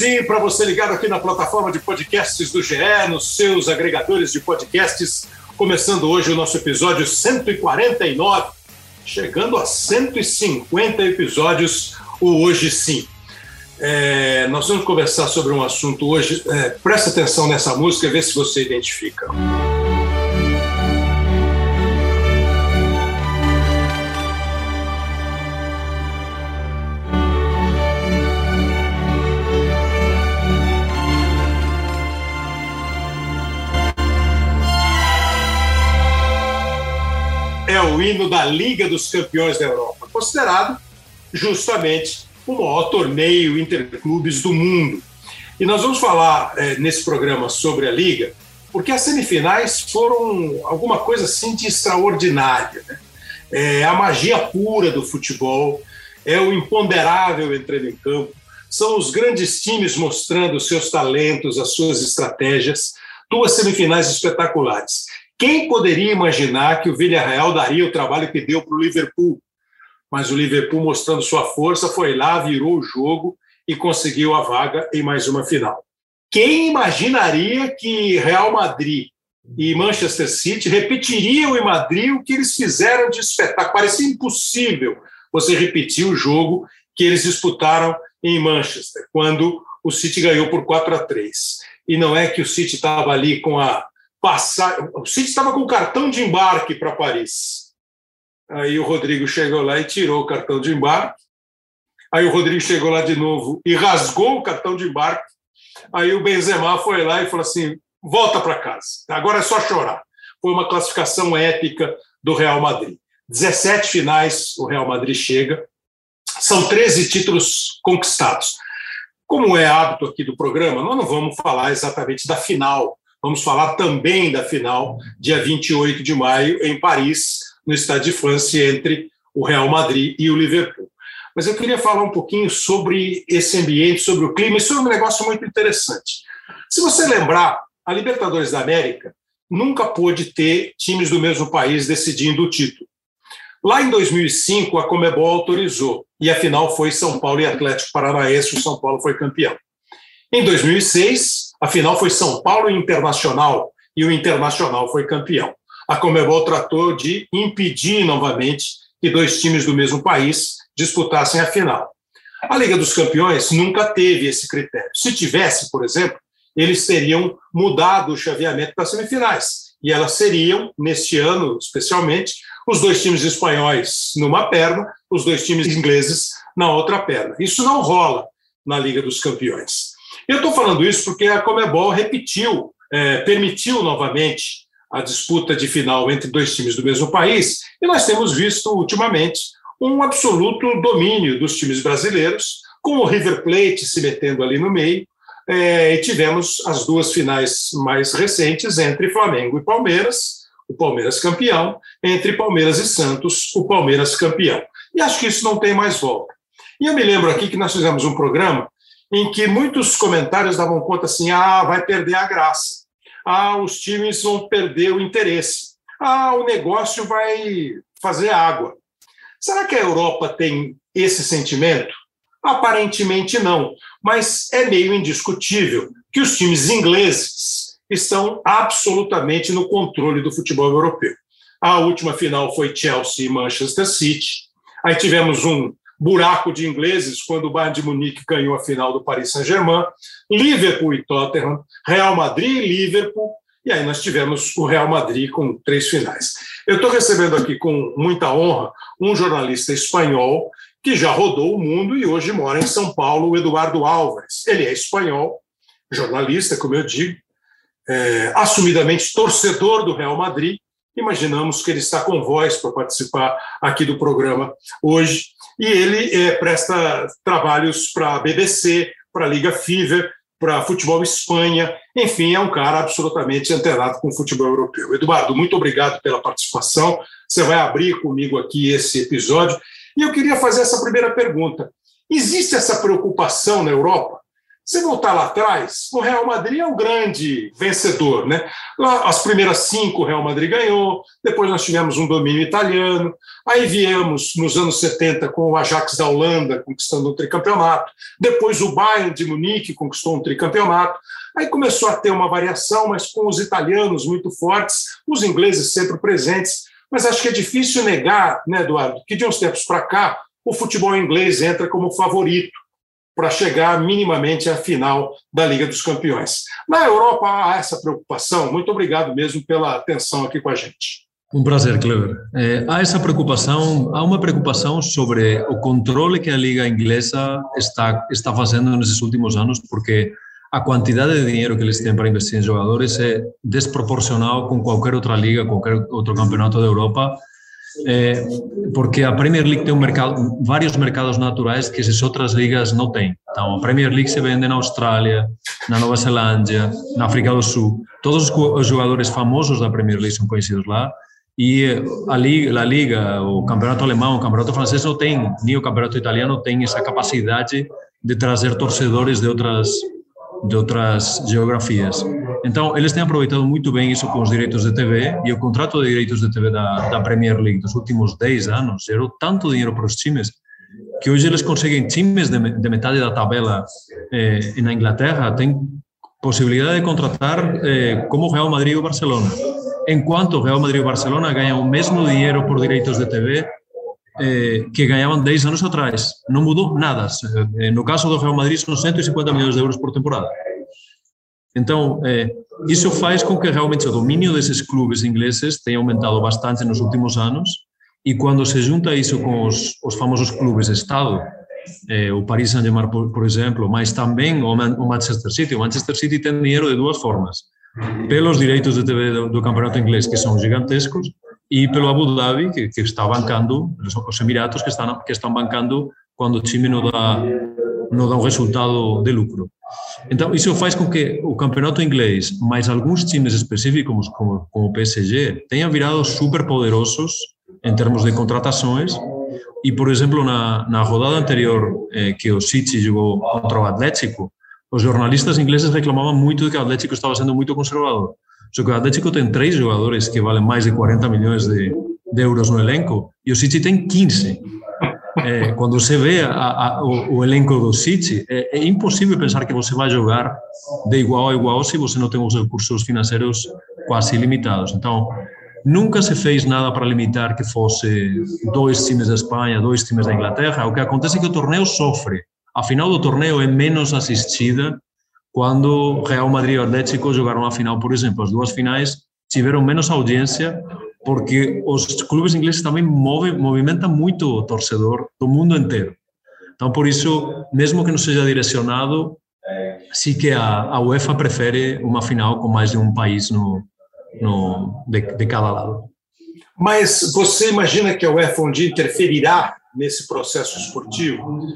Sim, para você ligado aqui na plataforma de podcasts do GE, nos seus agregadores de podcasts, começando hoje o nosso episódio 149, chegando a 150 episódios, o Hoje Sim. É, nós vamos conversar sobre um assunto hoje. É, presta atenção nessa música e vê se você identifica. é o hino da Liga dos Campeões da Europa, considerado justamente o maior torneio interclubes do mundo. E nós vamos falar é, nesse programa sobre a Liga, porque as semifinais foram alguma coisa assim de extraordinária. Né? É a magia pura do futebol, é o imponderável entrando em campo, são os grandes times mostrando seus talentos, as suas estratégias, duas semifinais espetaculares. Quem poderia imaginar que o Villarreal daria o trabalho que deu para o Liverpool? Mas o Liverpool, mostrando sua força, foi lá, virou o jogo e conseguiu a vaga em mais uma final. Quem imaginaria que Real Madrid e Manchester City repetiriam em Madrid o que eles fizeram de espetáculo? Parecia impossível você repetir o jogo que eles disputaram em Manchester, quando o City ganhou por 4 a 3. E não é que o City estava ali com a passar. O City estava com cartão de embarque para Paris. Aí o Rodrigo chegou lá e tirou o cartão de embarque. Aí o Rodrigo chegou lá de novo e rasgou o cartão de embarque. Aí o Benzema foi lá e falou assim: volta para casa, agora é só chorar. Foi uma classificação épica do Real Madrid. 17 finais o Real Madrid chega, são 13 títulos conquistados. Como é hábito aqui do programa, nós não vamos falar exatamente da final Vamos falar também da final, dia 28 de maio, em Paris, no Stade de France, entre o Real Madrid e o Liverpool. Mas eu queria falar um pouquinho sobre esse ambiente, sobre o clima. Isso é um negócio muito interessante. Se você lembrar, a Libertadores da América nunca pôde ter times do mesmo país decidindo o título. Lá em 2005, a Comebol autorizou, e a final foi São Paulo e Atlético Paranaense, o São Paulo foi campeão. Em 2006, a final foi São Paulo Internacional e o Internacional foi campeão. A Comebol tratou de impedir novamente que dois times do mesmo país disputassem a final. A Liga dos Campeões nunca teve esse critério. Se tivesse, por exemplo, eles teriam mudado o chaveamento das semifinais. E elas seriam, neste ano especialmente, os dois times espanhóis numa perna, os dois times ingleses na outra perna. Isso não rola na Liga dos Campeões. Eu estou falando isso porque a Comebol repetiu, é, permitiu novamente a disputa de final entre dois times do mesmo país, e nós temos visto ultimamente um absoluto domínio dos times brasileiros, com o River Plate se metendo ali no meio, é, e tivemos as duas finais mais recentes entre Flamengo e Palmeiras, o Palmeiras campeão, entre Palmeiras e Santos, o Palmeiras campeão. E acho que isso não tem mais volta. E eu me lembro aqui que nós fizemos um programa em que muitos comentários davam conta assim: ah, vai perder a graça, ah, os times vão perder o interesse, ah, o negócio vai fazer água. Será que a Europa tem esse sentimento? Aparentemente não, mas é meio indiscutível que os times ingleses estão absolutamente no controle do futebol europeu. A última final foi Chelsea e Manchester City. Aí tivemos um buraco de ingleses quando o Bayern de Munique ganhou a final do Paris Saint-Germain, Liverpool e Tottenham, Real Madrid e Liverpool, e aí nós tivemos o Real Madrid com três finais. Eu estou recebendo aqui com muita honra um jornalista espanhol que já rodou o mundo e hoje mora em São Paulo, o Eduardo Álvares. Ele é espanhol, jornalista, como eu digo, é, assumidamente torcedor do Real Madrid. Imaginamos que ele está com voz para participar aqui do programa hoje e ele é, presta trabalhos para a BBC, para a Liga Fever, para Futebol Espanha, enfim, é um cara absolutamente antenado com o futebol europeu. Eduardo, muito obrigado pela participação. Você vai abrir comigo aqui esse episódio. E eu queria fazer essa primeira pergunta. Existe essa preocupação na Europa? Se voltar lá atrás, o Real Madrid é o grande vencedor. Né? Lá, as primeiras cinco o Real Madrid ganhou, depois nós tivemos um domínio italiano, aí viemos nos anos 70 com o Ajax da Holanda conquistando um tricampeonato, depois o Bayern de Munique conquistou um tricampeonato, aí começou a ter uma variação, mas com os italianos muito fortes, os ingleses sempre presentes, mas acho que é difícil negar, né, Eduardo, que de uns tempos para cá o futebol inglês entra como favorito para chegar minimamente à final da Liga dos Campeões. Na Europa há essa preocupação. Muito obrigado mesmo pela atenção aqui com a gente. Um prazer, Cleber. É, há essa preocupação, há uma preocupação sobre o controle que a liga inglesa está está fazendo nesses últimos anos, porque a quantidade de dinheiro que eles têm para investir em jogadores é desproporcional com qualquer outra liga, qualquer outro campeonato da Europa é, porque a Premier League tem um mercado, vários mercados naturais que essas outras ligas não têm. Então, a Premier League se vende na Austrália, na Nova Zelândia, na África do Sul. Todos os jogadores famosos da Premier League são conhecidos lá. E a liga, a liga, o campeonato alemão, o campeonato francês não tem, nem o campeonato italiano tem essa capacidade de trazer torcedores de outras de outras geografias. Então, eles têm aproveitado muito bem isso com os direitos de TV e o contrato de direitos de TV da, da Premier League dos últimos 10 anos gerou tanto dinheiro para os times que hoje eles conseguem times de, de metade da tabela eh, na Inglaterra têm possibilidade de contratar eh, como Real Madrid ou Barcelona. Enquanto Real Madrid e Barcelona ganham o mesmo dinheiro por direitos de TV eh, que ganhavam 10 anos atrás. Não mudou nada. Eh, no caso do Real Madrid, são 150 milhões de euros por temporada. Então, eh, isso faz com que realmente o domínio desses clubes ingleses tenha aumentado bastante nos últimos anos. E quando se junta isso com os, os famosos clubes Estado, eh, o Paris Saint-Germain, por, por, exemplo, mas também o, Man, o, Manchester City. O Manchester City tem dinheiro de duas formas: pelos direitos de TV do, do campeonato inglês, que são gigantescos, e pelo Abu Dhabi, que, que está bancando, os Emiratos que estão, que estão bancando quando o time não dá, não dá um resultado de lucro. Então, isso faz com que o campeonato inglês, mais alguns times específicos, como, como o PSG, tenham virado super poderosos em termos de contratações. E, por exemplo, na, na rodada anterior eh, que o City jogou contra o Atlético, os jornalistas ingleses reclamavam muito de que o Atlético estava sendo muito conservador. Só que o Atlético tem três jogadores que valem mais de 40 milhões de, de euros no elenco e o City tem 15. É, quando você vê a, a, o, o, elenco do City, é, é, impossível pensar que você vai jogar de igual a igual se você não tem os recursos financeiros quase ilimitados. Então, nunca se fez nada para limitar que fosse dois times da Espanha, dois times da Inglaterra. O que acontece é que o torneio sofre. A final do torneio é menos assistida quando Real Madrid e Atlético jogaram a final, por exemplo. As duas finais tiveram menos audiência porque os clubes ingleses também movem, movimentam muito o torcedor do mundo inteiro. Então, por isso, mesmo que não seja direcionado, sim que a, a UEFA prefere uma final com mais de um país no, no, de, de cada lado. Mas você imagina que a UEFA um dia interferirá nesse processo esportivo?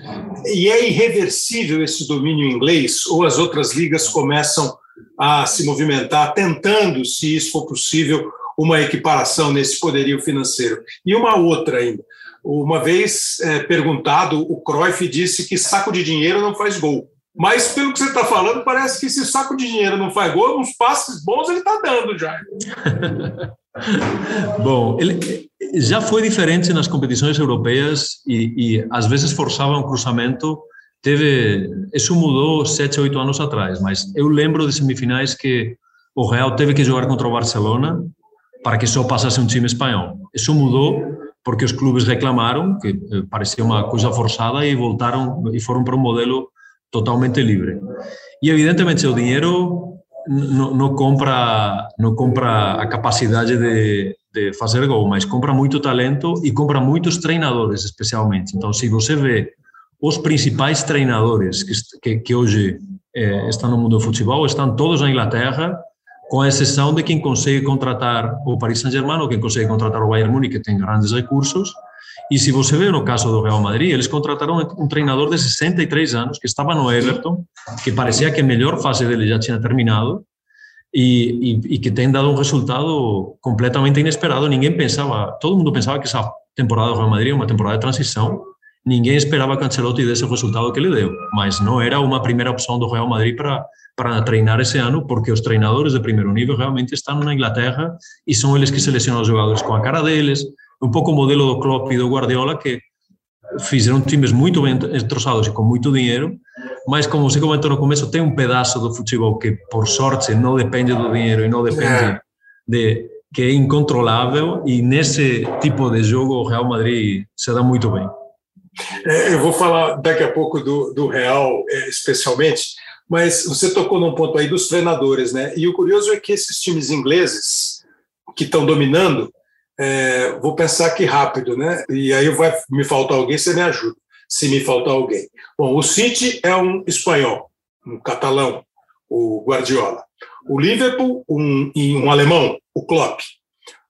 E é irreversível esse domínio inglês ou as outras ligas começam a se movimentar tentando, se isso for possível, uma equiparação nesse poderio financeiro? E uma outra ainda. Uma vez é, perguntado, o Cruyff disse que saco de dinheiro não faz gol. Mas, pelo que você está falando, parece que se saco de dinheiro não faz gol, uns passes bons ele está dando já. Bom, ele já foi diferente nas competições europeias e, e às vezes forçava um cruzamento. Teve, isso mudou sete, oito anos atrás, mas eu lembro de semifinais que o Real teve que jogar contra o Barcelona para que só passasse um time espanhol. Isso mudou porque os clubes reclamaram que eh, parecia uma coisa forçada e voltaram e foram para um modelo totalmente livre. E evidentemente o dinheiro não, compra compra a capacidade de, de fazer gol, mas compra muito talento e compra muitos treinadores, especialmente. Então, se você vê os principais treinadores que, que, que hoje eh, estão no mundo do futebol, estão todos na Inglaterra, com exceção de quem consegue contratar o Paris Saint-Germain ou quem consegue contratar o Bayern Munique, que tem grandes recursos, e se você vê no caso do Real Madrid, eles contrataram um treinador de 63 anos que estava no Everton, que parecia que a melhor fase dele já tinha terminado e, e, e que tem dado um resultado completamente inesperado. Ninguém pensava, todo mundo pensava que essa temporada do Real Madrid é uma temporada de transição ninguém esperava que Ancelotti desse o resultado que ele deu, mas não era uma primeira opção do Real Madrid para para treinar esse ano, porque os treinadores de primeiro nível realmente estão na Inglaterra e são eles que selecionam os jogadores com a cara deles, um pouco o modelo do Klopp e do Guardiola, que fizeram times muito bem entrosados e com muito dinheiro, mas como você comentou no começo, tem um pedaço do futebol que, por sorte, não depende do dinheiro e não depende é. de que é incontrolável e nesse tipo de jogo o Real Madrid se dá muito bem. É, eu vou falar daqui a pouco do, do Real, é, especialmente, mas você tocou num ponto aí dos treinadores, né? E o curioso é que esses times ingleses que estão dominando, é, vou pensar aqui rápido, né? E aí vai me faltar alguém, você me ajuda, se me faltar alguém. Bom, o City é um espanhol, um catalão, o Guardiola. O Liverpool, um, um alemão, o Klopp.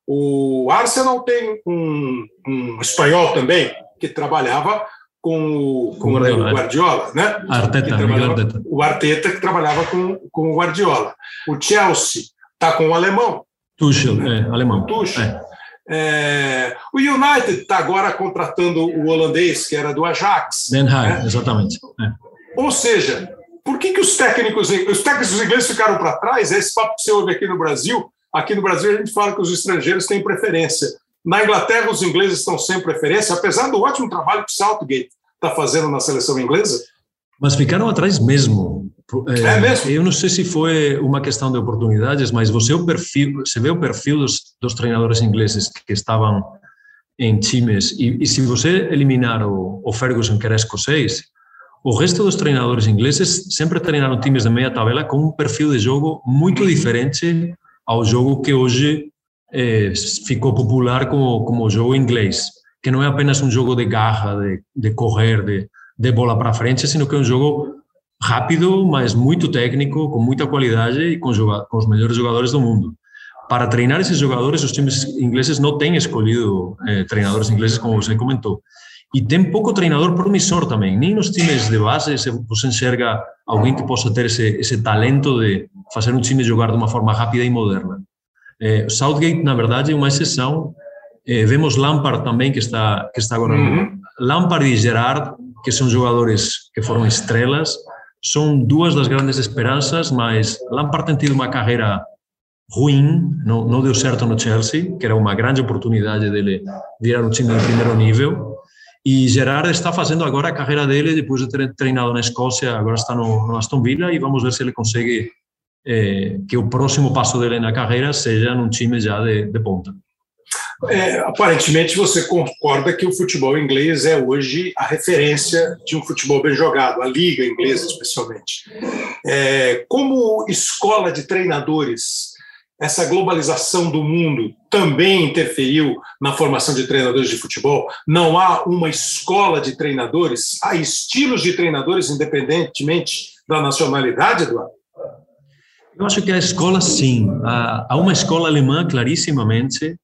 O Arsenal tem um, um espanhol também, que trabalhava com o, com Guardiola, o Guardiola né? Arteta, Arteta. O Arteta que trabalhava com, com o Guardiola. O Chelsea está com o alemão. Tuchel, né? é, alemão. Tuchel. É. É, o United está agora contratando o holandês, que era do Ajax. Den Haag, né? exatamente. É. Ou seja, por que, que os técnicos os técnicos ingleses ficaram para trás? É esse papo que você ouve aqui no Brasil. Aqui no Brasil a gente fala que os estrangeiros têm preferência. Na Inglaterra, os ingleses estão sem preferência, apesar do ótimo trabalho que o Southgate está fazendo na seleção inglesa. Mas ficaram atrás mesmo. É, é, mesmo? Eu não sei se foi uma questão de oportunidades, mas você, o perfil, você vê o perfil dos, dos treinadores ingleses que estavam em times, e, e se você eliminar o, o, Ferguson, que era escocês, o resto dos treinadores ingleses sempre treinaram times de meia tabela com um perfil de jogo muito uhum. diferente ao jogo que hoje eh, ficou popular como, como jogo inglês, que não é apenas um jogo de garra, de, de correr, de, de bola para frente, sino que é um jogo rápido, mas muito técnico, com muita qualidade e com, com os melhores jogadores do mundo. Para treinar esses jogadores, os times ingleses não têm escolhido eh, treinadores ingleses, como você comentou. E tem pouco treinador promissor também. Nem nos times de base você enxerga alguém que possa ter esse, esse talento de fazer um time jogar de uma forma rápida e moderna. Eh, Southgate, na verdade, é uma exceção. Eh, vemos Lampard também, que está, que está agora. Uhum. Lampard e Gerard, que são jogadores que foram estrelas, são duas das grandes esperanças, mas Lampard tem tido uma carreira ruim, não, não deu certo no Chelsea, que era uma grande oportunidade dele virar um time de primeiro nível. E Gerard está fazendo agora a carreira dele depois de ter treinado na Escócia, agora está no, no Aston Villa e vamos ver se ele consegue é, que o próximo passo dele na carreira seja num time já de, de ponta. É, aparentemente você concorda que o futebol inglês é hoje a referência de um futebol bem jogado, a liga inglesa especialmente. É, como escola de treinadores, essa globalização do mundo também interferiu na formação de treinadores de futebol? Não há uma escola de treinadores? Há estilos de treinadores independentemente da nacionalidade, Eduardo? Eu acho que a escola, sim. Há uma escola alemã, clarissimamente,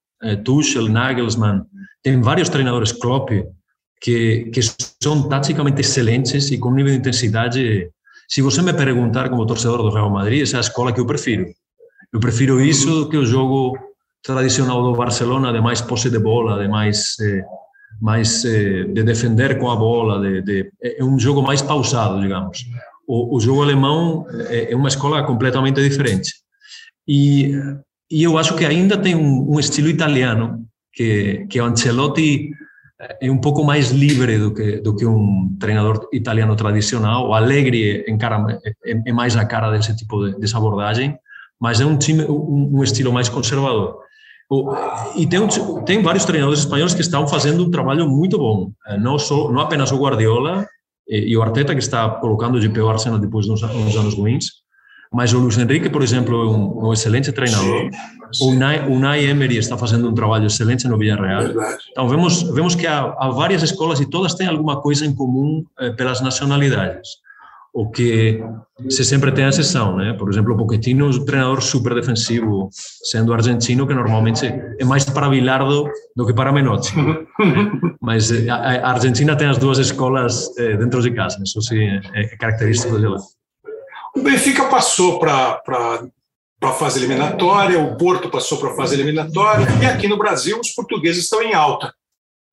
Tuchel, Nagelsmann, tem vários treinadores Klopp que, que são taticamente excelentes e com nível de intensidade. Se você me perguntar como torcedor do Real Madrid, essa é a escola que eu prefiro. Eu prefiro isso do que o jogo tradicional do Barcelona, de mais posse de bola, de mais, eh, mais eh, de defender com a bola, de, de, é um jogo mais pausado, digamos o, o jogo alemão é, é uma escola completamente diferente. E, e eu acho que ainda tem um, um estilo italiano, que, que o Ancelotti é um pouco mais livre do que do que um treinador italiano tradicional. O Allegri encara, é, é mais a cara desse tipo de, dessa abordagem, mas é um time um, um estilo mais conservador. E tem, tem vários treinadores espanhóis que estão fazendo um trabalho muito bom. Não só não apenas o Guardiola, e, o Arteta que está colocando o Arsenal depois de uns, uns anos ruins, mas o Luiz Henrique, por exemplo, é um, um excelente treinador. O Unai, Unai Emery está fazendo um trabalho excelente no Villarreal. Então vemos vemos que há, há, várias escolas e todas têm alguma coisa em comum eh, pelas nacionalidades. O que se sempre tem a exceção, né? Por exemplo, o Pochettino é um treinador super defensivo, sendo argentino, que normalmente é mais para Bilardo do que para Menotti. Mas eh, a Argentina tem as duas escolas eh, dentro de casa, isso sim é característico dela. O Benfica passou para a fase eliminatória, o Porto passou para a fase eliminatória, e aqui no Brasil os portugueses estão em alta.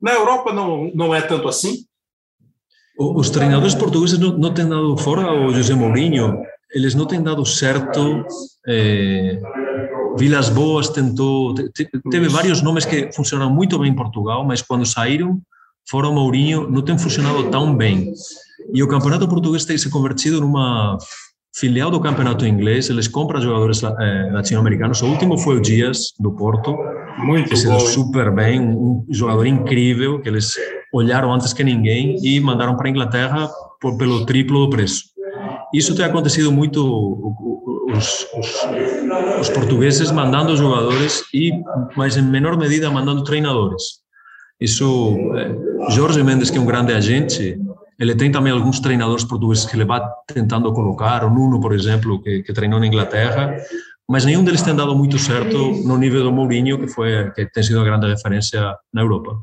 Na Europa não, não é tanto assim? Os treinadores portugueses não, não têm dado, fora o José Mourinho, eles não têm dado certo. Eh, Vilas Boas tentou, teve vários nomes que funcionaram muito bem em Portugal, mas quando saíram, fora o Mourinho, não tem funcionado tão bem. E o campeonato português tem se convertido numa filial do campeonato inglês, eles compram jogadores eh, latino-americanos. O último foi o Dias, do Porto. Muito que se deu super bem, um jogador incrível, que eles olharam antes que ninguém e mandaram para a Inglaterra por, pelo triplo do preço. Isso tem acontecido muito, os, os, os portugueses mandando jogadores e, mas em menor medida, mandando treinadores. Isso, eh, Jorge Mendes, que é um grande agente, ele tem também alguns treinadores portugueses que ele vai tentando colocar, o Nuno, por exemplo, que, que treinou na Inglaterra, mas nenhum deles tem dado muito certo no nível do Mourinho, que foi que tem sido a grande referência na Europa.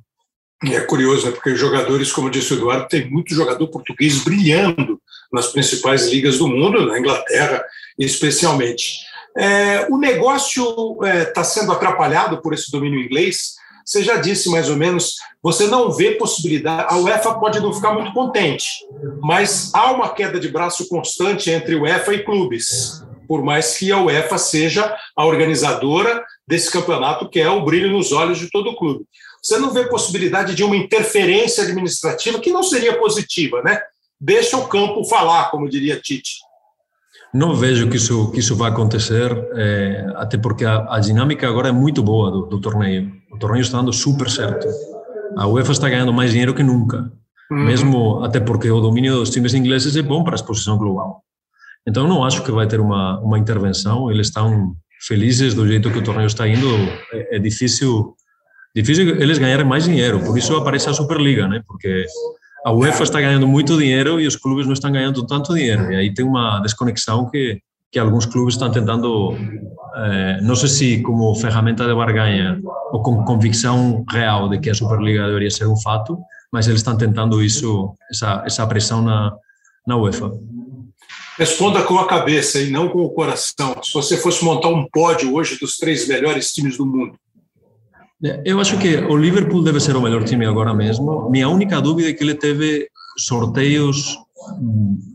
É curioso, né? porque jogadores, como disse o Eduardo, tem muito jogador português brilhando nas principais ligas do mundo, na Inglaterra especialmente. É, o negócio está é, tá sendo atrapalhado por esse domínio inglês, você já disse mais ou menos, você não vê possibilidade. A UEFA pode não ficar muito contente, mas há uma queda de braço constante entre UEFA e clubes, por mais que a UEFA seja a organizadora desse campeonato, que é o brilho nos olhos de todo o clube. Você não vê possibilidade de uma interferência administrativa que não seria positiva, né? Deixa o campo falar, como diria Tite. Não vejo que isso que isso vai acontecer, é, até porque a, a, dinâmica agora é muito boa do, do, torneio. O torneio está dando super certo. A UEFA está ganhando mais dinheiro que nunca, uhum. mesmo até porque o domínio dos times ingleses é bom para a exposição global. Então não acho que vai ter uma uma intervenção. Eles estão felizes do jeito que o torneio está indo. É, é difícil difícil eles ganharem mais dinheiro. Por isso aparece a Superliga, né? Porque a UEFA está ganhando muito dinheiro e os clubes não estão ganhando tanto dinheiro. E aí tem uma desconexão que, que alguns clubes estão tentando, eh, não sei se como ferramenta de barganha ou com convicção real de que a Superliga deveria ser um fato, mas eles estão tentando isso, essa, essa pressão na, na UEFA. Responda com a cabeça e não com o coração. Se você fosse montar um pódio hoje dos três melhores times do mundo, eu acho que o Liverpool deve ser o melhor time agora mesmo. Minha única dúvida é que ele teve sorteios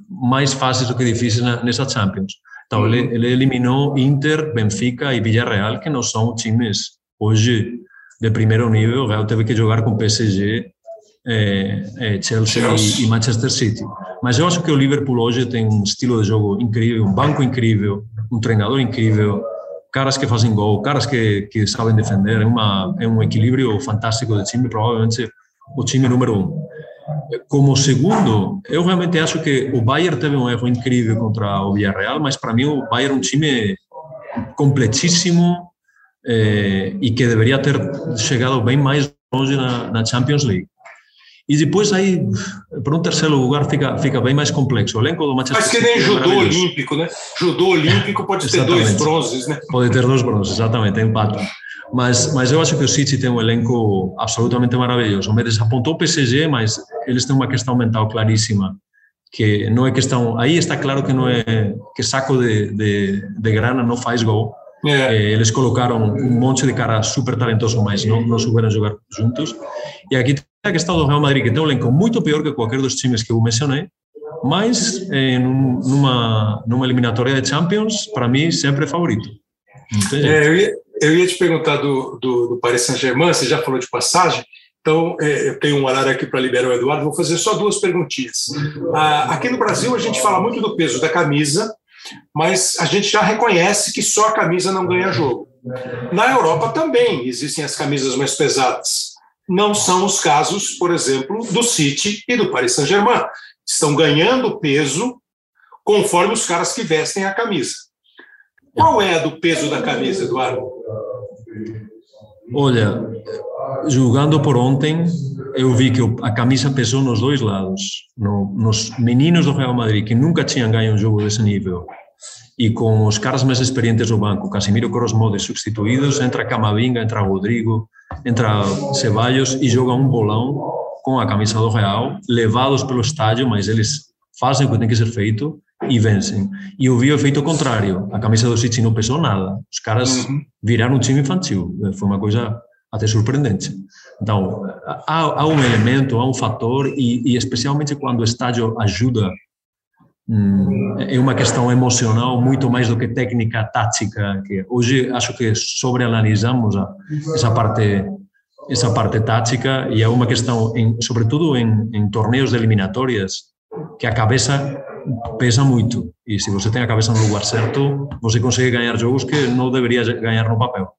mais fáceis do que difíceis nessa Champions. Então, ele, ele eliminou Inter, Benfica e Villarreal, que não são times hoje de primeiro nível. O Real teve que jogar com PSG, é, é, Chelsea e, e, Manchester City. Mas eu acho que o Liverpool hoje tem um estilo de jogo incrível, um banco incrível, um treinador incrível, caras que fazem gol, caras que, que sabem defender, é, uma, é um equilíbrio fantástico do time, provavelmente o time número um. Como segundo, eu realmente acho que o Bayern teve um erro incrível contra o Villarreal, mas para mim o Bayern é um time completíssimo eh, e que deveria ter chegado bem mais longe na, na Champions League. E depois aí, para um terceiro lugar, fica, fica bem mais complexo. O elenco do Manchester Mas que nem judô olímpico, né? Judô olímpico pode ter dois bronzes, né? Pode ter dois bronzes, exatamente, empata. Mas, mas eu acho que o City tem um elenco absolutamente maravilhoso. O Mendes apontou o PSG, mas eles têm uma questão mental claríssima, que não é questão... Aí está claro que não é que saco de, de, de grana não faz gol. É. Eh, eles colocaram um monte de cara super talentoso, mas não, não souberam jogar juntos. E aqui a questão do Real Madrid, que tem um elenco muito pior que qualquer dos times que eu mencionei, mas eh, numa, numa eliminatória de Champions, para mim, sempre é favorito. É, eu, ia, eu, ia, te perguntar do, do, do Paris Saint-Germain, você já falou de passagem, então é, eu tenho um horário aqui para liberar o Eduardo, vou fazer só duas perguntinhas. Ah, aqui no Brasil, a gente fala muito do peso da camisa, mas a gente já reconhece que só a camisa não ganha jogo. Na Europa também existem as camisas mais pesadas não são os casos, por exemplo, do City e do Paris Saint-Germain. Estão ganhando peso conforme os caras que vestem a camisa. Qual é a do peso da camisa, Eduardo? Olha, julgando por ontem, eu vi que a camisa pesou nos dois lados. No, nos meninos do Real Madrid, que nunca tinham ganho um jogo desse nível, e com os caras mais experientes do banco, Casimiro Crosmode substituídos, entra Camavinga, entra Rodrigo, entra Ceballos e joga um bolão com a camisa do Real, levados pelo estádio, mas eles fazem o que tem que ser feito e vencem. E eu vi o efeito contrário. A camisa do City não pesou nada. Os caras viraram um time infantil. Foi uma coisa até surpreendente. Então, há, há um elemento, há um fator, e, e especialmente quando o estádio ajuda, hum, é uma questão emocional muito mais do que técnica tática. Que hoje acho que sobreanalisamos essa parte essa parte tática e é uma questão, em, sobretudo em, em torneios de eliminatórias, que a cabeça pesa muito. E se você tem a cabeça no lugar certo, você consegue ganhar jogos que não deveria ganhar no papel.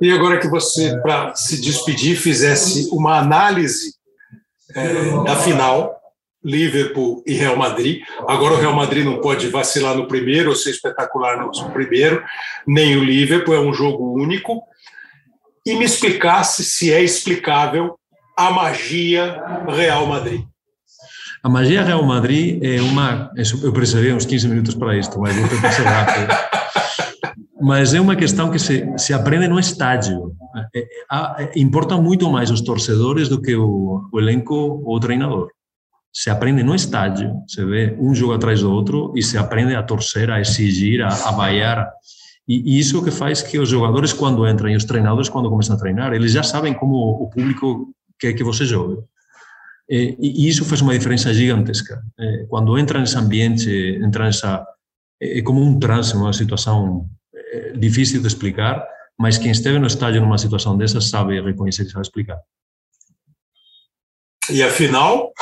E agora que você, para se despedir, fizesse uma análise é, da final, Liverpool e Real Madrid. Agora o Real Madrid não pode vacilar no primeiro ou ser espetacular no primeiro, nem o Liverpool, é um jogo único. E me explicasse se é explicável a magia Real Madrid. A magia Real Madrid é uma. Eu precisei uns 15 minutos para isto, mas vou tentar ser rápido. Mas é uma questão que se, se aprende no estádio. É, é, importa muito mais os torcedores do que o, o elenco ou o treinador. Se aprende no estádio, se vê um jogo atrás do outro e se aprende a torcer, a exigir, a, a vaiar. E, e isso que faz que os jogadores, quando entram, e os treinadores, quando começam a treinar, eles já sabem como o público quer que você jogue. E, e isso faz uma diferença gigantesca. Quando entra nesse ambiente, entra nessa. É como um transe, uma situação difícil de explicar, mas quem esteve no estádio numa situação dessa sabe reconhecer e sabe explicar. E afinal?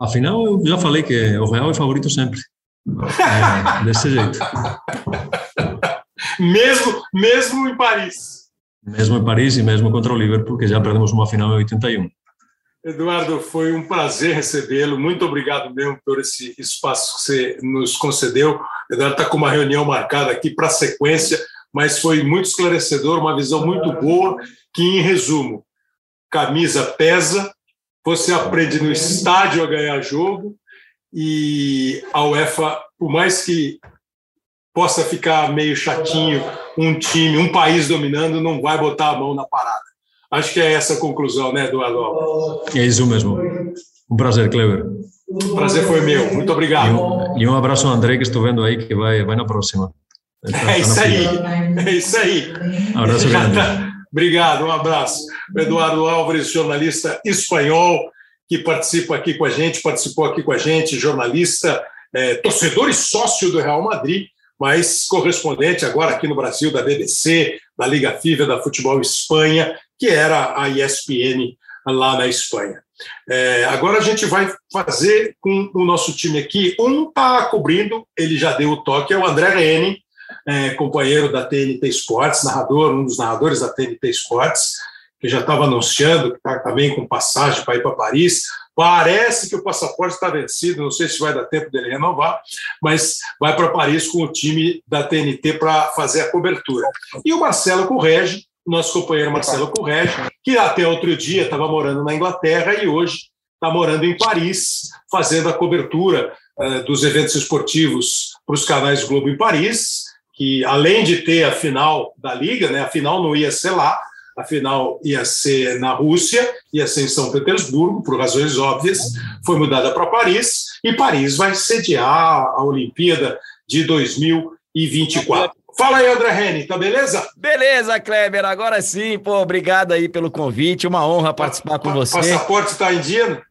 Afinal, eu já falei que o Real é favorito sempre. É, desse jeito. mesmo, mesmo em Paris. Mesmo em Paris e mesmo contra o Liverpool, que já perdemos uma final em 81. Eduardo, foi um prazer recebê-lo. Muito obrigado mesmo por esse espaço que você nos concedeu. Eduardo está com uma reunião marcada aqui para sequência, mas foi muito esclarecedor, uma visão muito boa, que, em resumo, camisa pesa, você aprende no estádio a ganhar jogo, e a UEFA, por mais que possa ficar meio chatinho um time, um país dominando, não vai botar a mão na parada. Acho que é essa a conclusão, né, Eduardo? É isso mesmo. Um prazer, Cleber. O prazer foi meu. Muito obrigado. E um, e um abraço ao André, que estou vendo aí, que vai, vai na próxima. Tá, é, isso aí, é isso aí. Um abraço grande. Tá. Obrigado, um abraço. O Eduardo Álvares, jornalista espanhol, que participa aqui com a gente, participou aqui com a gente, jornalista, é, torcedor e sócio do Real Madrid, mas correspondente agora aqui no Brasil da BBC, da Liga FIFA, da Futebol Espanha, que era a ESPN lá na Espanha. É, agora a gente vai fazer com o nosso time aqui. Um está cobrindo, ele já deu o toque, é o André Rene, é, companheiro da TNT Sports, narrador, um dos narradores da TNT Sports, que já estava anunciando que está também com passagem para ir para Paris. Parece que o passaporte está vencido, não sei se vai dar tempo dele renovar, mas vai para Paris com o time da TNT para fazer a cobertura. E o Marcelo Correge, nosso companheiro Marcelo Correge, que até outro dia estava morando na Inglaterra e hoje está morando em Paris, fazendo a cobertura uh, dos eventos esportivos para os canais Globo em Paris, que além de ter a final da Liga, né, a final não ia ser lá, a final ia ser na Rússia, ia ser em São Petersburgo, por razões óbvias, foi mudada para Paris, e Paris vai sediar a Olimpíada de 2024. Fala aí, André Reni, tá beleza? Beleza, Kleber, agora sim, pô, obrigado aí pelo convite, uma honra participar com você. O passaporte está em dia?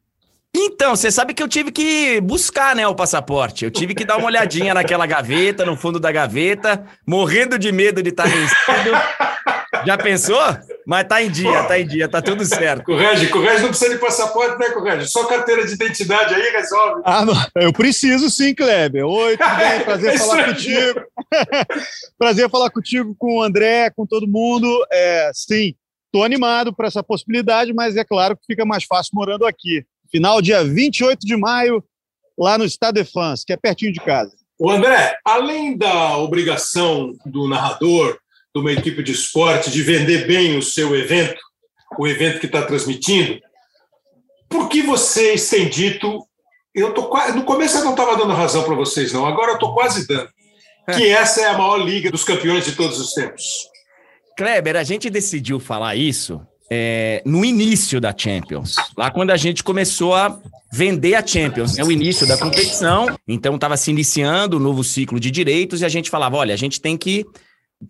Então, você sabe que eu tive que buscar, né, o passaporte. Eu tive que dar uma olhadinha naquela gaveta, no fundo da gaveta, morrendo de medo de estar vencido. Já pensou? Mas tá em dia, tá em dia, tá tudo certo. Correge, Correge não precisa de passaporte, né, Correge? Só carteira de identidade aí resolve. Ah, não, eu preciso sim, Kleber. Oi, tudo bem? Prazer é falar contigo. Prazer falar contigo, com o André, com todo mundo. É, sim, tô animado para essa possibilidade, mas é claro que fica mais fácil morando aqui. Final dia 28 de maio, lá no Stade de France, que é pertinho de casa. O André, além da obrigação do narrador de uma equipe de esporte de vender bem o seu evento, o evento que está transmitindo, por que vocês têm dito, eu tô no começo eu não estava dando razão para vocês não, agora eu estou quase dando, que essa é a maior liga dos campeões de todos os tempos. Kleber, a gente decidiu falar isso é, no início da Champions, lá quando a gente começou a vender a Champions, é o início da competição, então estava se iniciando o um novo ciclo de direitos e a gente falava, olha, a gente tem que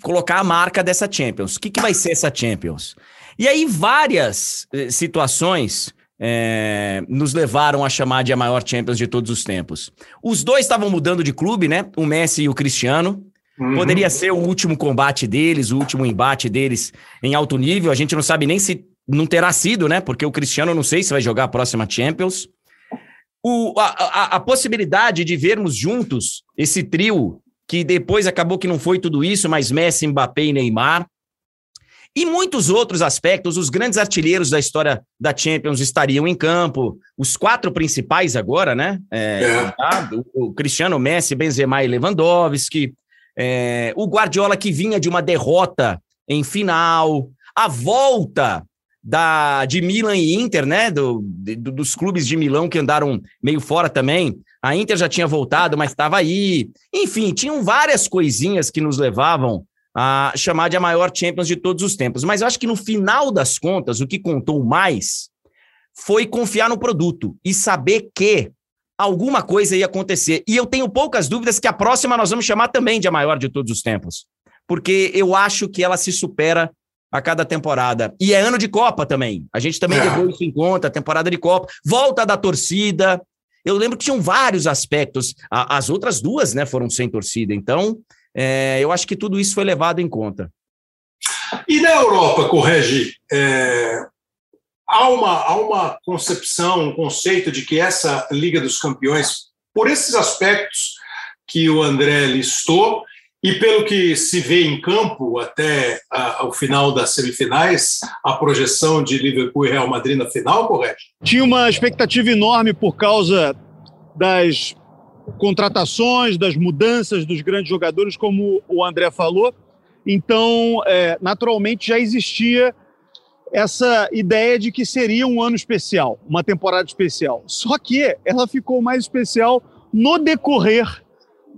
colocar a marca dessa Champions. O que, que vai ser essa Champions? E aí, várias eh, situações é, nos levaram a chamar de a maior Champions de todos os tempos. Os dois estavam mudando de clube, né? O Messi e o Cristiano. Uhum. Poderia ser o último combate deles, o último embate deles em alto nível. A gente não sabe nem se não terá sido, né? Porque o Cristiano não sei se vai jogar a próxima Champions. O, a, a, a possibilidade de vermos juntos esse trio, que depois acabou que não foi tudo isso, mas Messi, Mbappé e Neymar. E muitos outros aspectos, os grandes artilheiros da história da Champions estariam em campo, os quatro principais agora, né? É, é. Tá? O, o, Cristiano, Messi, Benzema e Lewandowski, é, o Guardiola que vinha de uma derrota em final, a volta da de Milan e Inter, né? Do, de, dos clubes de Milão que andaram meio fora também. A Inter já tinha voltado, mas estava aí. Enfim, tinham várias coisinhas que nos levavam a chamar de a maior Champions de todos os tempos. Mas eu acho que no final das contas, o que contou mais foi confiar no produto e saber que alguma coisa ia acontecer. E eu tenho poucas dúvidas que a próxima nós vamos chamar também de a maior de todos os tempos. Porque eu acho que ela se supera a cada temporada. E é ano de Copa também. A gente também é. levou isso em conta, temporada de Copa. Volta da torcida. Eu lembro que tinham vários aspectos. As outras duas, né, foram sem torcida. Então, é, eu acho que tudo isso foi levado em conta. E na Europa, corrige, é, há, uma, há uma concepção, um conceito de que essa Liga dos Campeões, por esses aspectos que o André listou, e pelo que se vê em campo até o final das semifinais, a projeção de Liverpool e Real Madrid na final, correto? Tinha uma expectativa enorme por causa das contratações, das mudanças dos grandes jogadores, como o André falou. Então, é, naturalmente, já existia essa ideia de que seria um ano especial, uma temporada especial. Só que ela ficou mais especial no decorrer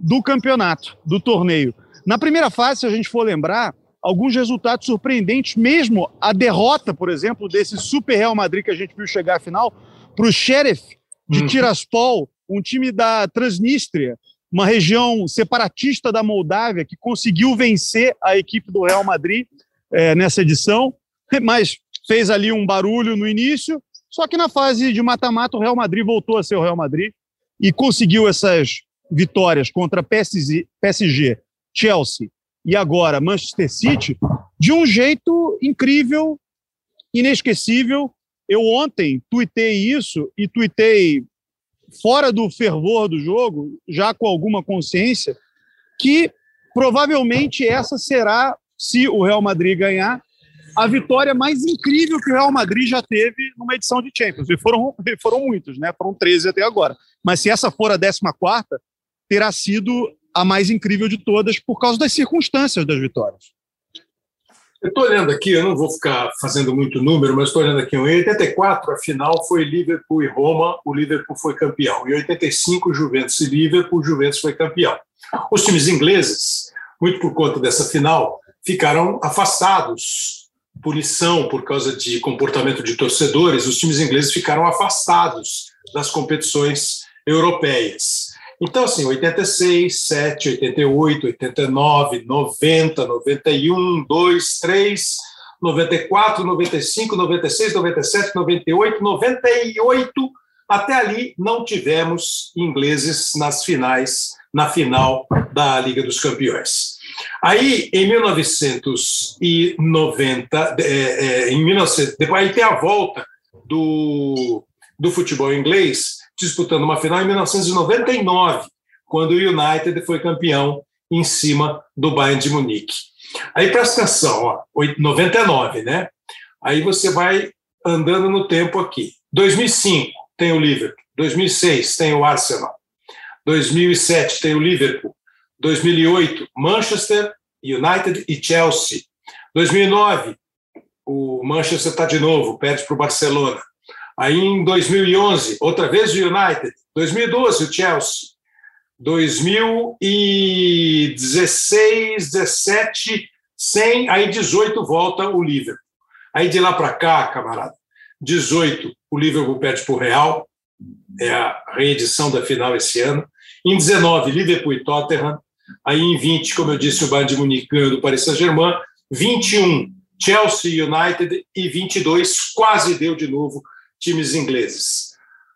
do campeonato, do torneio. Na primeira fase, se a gente for lembrar, alguns resultados surpreendentes, mesmo a derrota, por exemplo, desse Super Real Madrid que a gente viu chegar à final, para o Sheriff de uhum. Tiraspol, um time da Transnistria, uma região separatista da Moldávia, que conseguiu vencer a equipe do Real Madrid é, nessa edição, mas fez ali um barulho no início. Só que na fase de mata-mata, o Real Madrid voltou a ser o Real Madrid e conseguiu essas vitórias contra PSG, PSG Chelsea e agora Manchester City de um jeito incrível, inesquecível. Eu ontem tuitei isso e tuitei fora do fervor do jogo, já com alguma consciência, que provavelmente essa será, se o Real Madrid ganhar, a vitória mais incrível que o Real Madrid já teve numa edição de Champions. E foram, foram muitos, né? Foram 13 até agora. Mas se essa for a 14, terá sido a mais incrível de todas por causa das circunstâncias das vitórias. Eu estou olhando aqui, eu não vou ficar fazendo muito número, mas estou olhando aqui. Em 84, a final foi Liverpool e Roma, o Liverpool foi campeão. Em 85, Juventus e Liverpool, Juventus foi campeão. Os times ingleses, muito por conta dessa final, ficaram afastados. Punição por causa de comportamento de torcedores, os times ingleses ficaram afastados das competições europeias. Então, assim, 86, 7, 88, 89, 90, 91, 2, 3, 94, 95, 96, 97, 98, 98, até ali não tivemos ingleses nas finais, na final da Liga dos Campeões. Aí, em 1990, é, é, em 1900, depois aí tem a volta do, do futebol inglês, disputando uma final em 1999, quando o United foi campeão em cima do Bayern de Munique. Aí presta atenção, ó, 99, né? Aí você vai andando no tempo aqui. 2005 tem o Liverpool, 2006 tem o Arsenal, 2007 tem o Liverpool, 2008 Manchester United e Chelsea, 2009 o Manchester está de novo, perde para o Barcelona. Aí em 2011, outra vez o United. 2012, o Chelsea. 2016, 17, 100, aí 18 volta o Liverpool. Aí de lá para cá, camarada, 18 o Liverpool perde para o Real, é a reedição da final esse ano. Em 19, Liverpool e Tottenham. Aí em 20, como eu disse, o Bayern de Munique ganhou do Paris Saint-Germain. 21, Chelsea United. E 22, quase deu de novo times ingleses.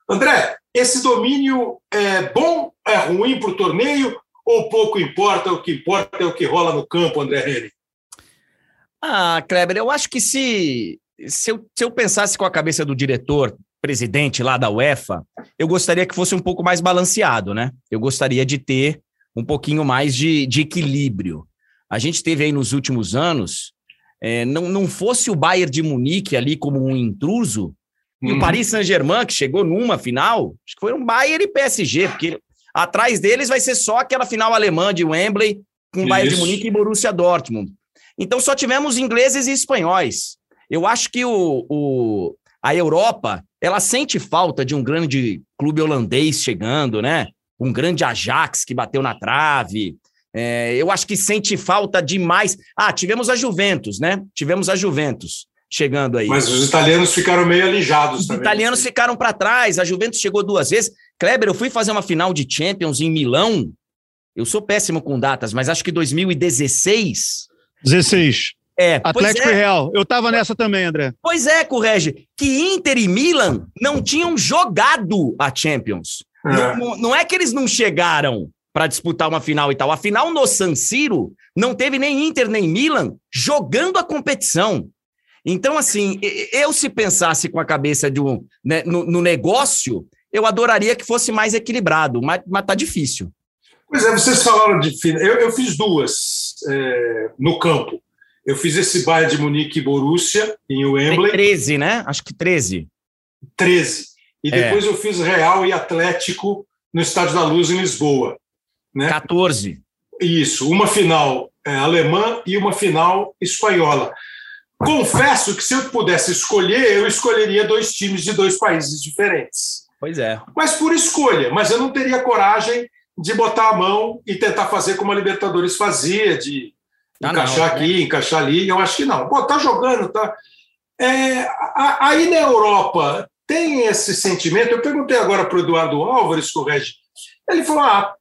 André, esse domínio é bom, é ruim para o torneio ou pouco importa? O que importa é o que rola no campo, André Henrique? Ah, Kleber, eu acho que se, se, eu, se eu pensasse com a cabeça do diretor, presidente lá da UEFA, eu gostaria que fosse um pouco mais balanceado, né? Eu gostaria de ter um pouquinho mais de, de equilíbrio. A gente teve aí nos últimos anos, é, não, não fosse o Bayern de Munique ali como um intruso, e uhum. o Paris Saint-Germain, que chegou numa final, acho que foi um Bayern e PSG, porque atrás deles vai ser só aquela final alemã de Wembley, com o Bayern de Munique e Borussia Dortmund. Então só tivemos ingleses e espanhóis. Eu acho que o, o, a Europa ela sente falta de um grande clube holandês chegando, né? Um grande Ajax que bateu na trave. É, eu acho que sente falta demais. Ah, tivemos a Juventus, né? Tivemos a Juventus chegando aí. Mas os italianos ficaram meio alijados os também. Os italianos ficaram para trás. A Juventus chegou duas vezes. Kleber, eu fui fazer uma final de Champions em Milão. Eu sou péssimo com datas, mas acho que 2016 16. É, Atlético é. e Real. Eu tava nessa também, André. Pois é, Correge, que Inter e Milan não tinham jogado a Champions. É. Não, não é que eles não chegaram para disputar uma final e tal. A final no San Siro não teve nem Inter nem Milan jogando a competição. Então, assim, eu se pensasse com a cabeça de um, né, no, no, negócio, eu adoraria que fosse mais equilibrado, mas, mas tá difícil. Pois é, vocês falaram de. Eu, eu fiz duas é, no campo. Eu fiz esse Bayern de Munique e Borussia em Wembley. 13, né? Acho que 13. 13. E é. depois é. eu fiz Real e Atlético no Estádio da Luz, em Lisboa. Né? 14. Isso, uma final é, alemã e uma final espanhola. Confesso que se eu pudesse escolher, eu escolheria dois times de dois países diferentes. Pois é. Mas por escolha, mas eu não teria coragem de botar a mão e tentar fazer como a Libertadores fazia, de ah, encaixar não, aqui, né? encaixar ali. Eu acho que não. Pô, tá jogando, tá. É, aí na Europa tem esse sentimento. Eu perguntei agora para o Eduardo Álvares, corrige. Ele falou: ah,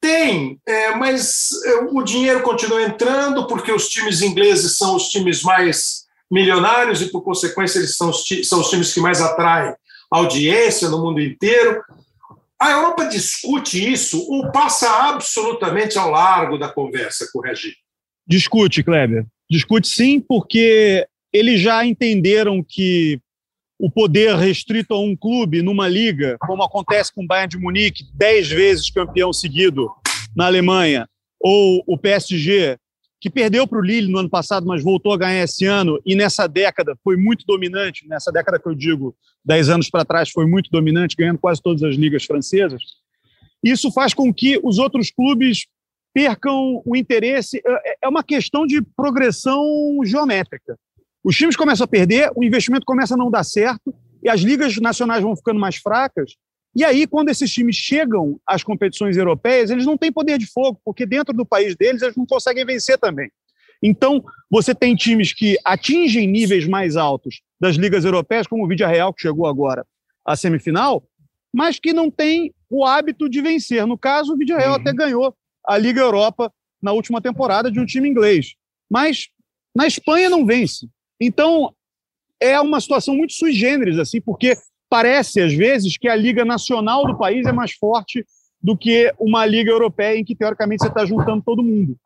tem, é, mas é, o dinheiro continua entrando porque os times ingleses são os times mais milionários e, por consequência, eles são os, são os times que mais atraem audiência no mundo inteiro. A Europa discute isso ou passa absolutamente ao largo da conversa com o Regi? Discute, Kleber. Discute sim, porque eles já entenderam que o poder restrito a um clube numa liga, como acontece com o Bayern de Munique, dez vezes campeão seguido na Alemanha, ou o PSG, que perdeu para o Lille no ano passado, mas voltou a ganhar esse ano, e nessa década foi muito dominante, nessa década que eu digo, dez anos para trás, foi muito dominante, ganhando quase todas as ligas francesas. Isso faz com que os outros clubes percam o interesse. É, é uma questão de progressão geométrica. Os times começam a perder, o investimento começa a não dar certo, e as ligas nacionais vão ficando mais fracas. E aí, quando esses times chegam às competições europeias, eles não têm poder de fogo, porque dentro do país deles eles não conseguem vencer também. Então, você tem times que atingem níveis mais altos das ligas europeias, como o Vídea Real, que chegou agora à semifinal, mas que não tem o hábito de vencer. No caso, o Vídea Real uhum. até ganhou a Liga Europa na última temporada de um time inglês. Mas na Espanha não vence. Então, é uma situação muito sui generis, assim, porque parece, às vezes, que a Liga Nacional do país é mais forte do que uma Liga Europeia em que, teoricamente, você está juntando todo mundo.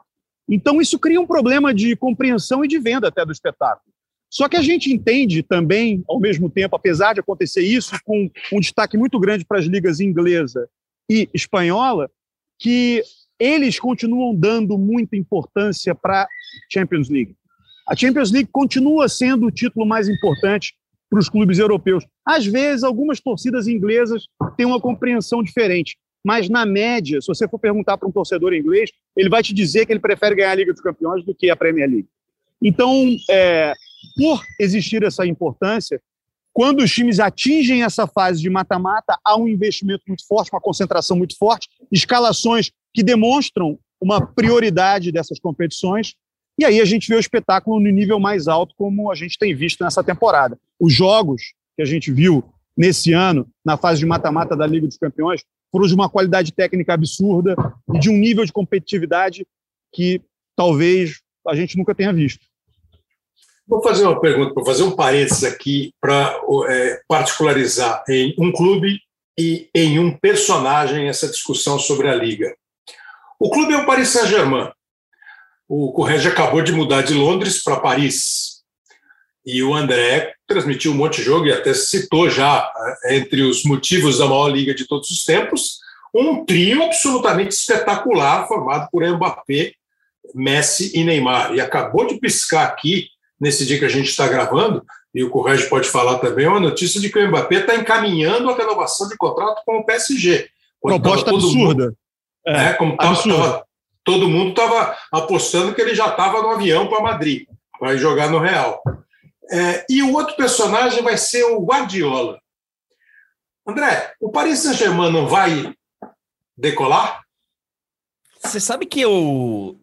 Então, isso cria um problema de compreensão e de venda até do espetáculo. Só que a gente entende também, ao mesmo tempo, apesar de acontecer isso, com um destaque muito grande para as ligas inglesa e espanhola, que eles continuam dando muita importância para a Champions League. A Champions League continua sendo o título mais importante para os clubes europeus. Às vezes, algumas torcidas inglesas têm uma compreensão diferente, mas na média, se você for perguntar para um torcedor inglês, ele vai te dizer que ele prefere ganhar a Liga dos Campeões do que a Premier League. Então, é, por existir essa importância, quando os times atingem essa fase de mata-mata, há um investimento muito forte, uma concentração muito forte, escalações que demonstram uma prioridade dessas competições. E aí a gente vê o espetáculo no nível mais alto, como a gente tem visto nessa temporada. Os jogos que a gente viu nesse ano, na fase de mata-mata da Liga dos Campeões, foram de uma qualidade técnica absurda e de um nível de competitividade que talvez a gente nunca tenha visto. Vou fazer uma pergunta, vou fazer um parênteses aqui para é, particularizar em um clube e em um personagem essa discussão sobre a Liga. O clube é o Paris Saint-Germain. O Correge acabou de mudar de Londres para Paris. E o André transmitiu um monte de jogo e até citou já, é, entre os motivos da maior liga de todos os tempos, um trio absolutamente espetacular formado por Mbappé, Messi e Neymar. E acabou de piscar aqui, nesse dia que a gente está gravando, e o Correio pode falar também, uma notícia de que o Mbappé está encaminhando a renovação de contrato com o PSG. Proposta absurda. Mundo, é, né, como tava, tava, todo mundo estava apostando que ele já estava no avião para Madrid, para jogar no Real. É, e o outro personagem vai ser o Guardiola. André, o Paris Saint-Germain não vai decolar? Você sabe que eu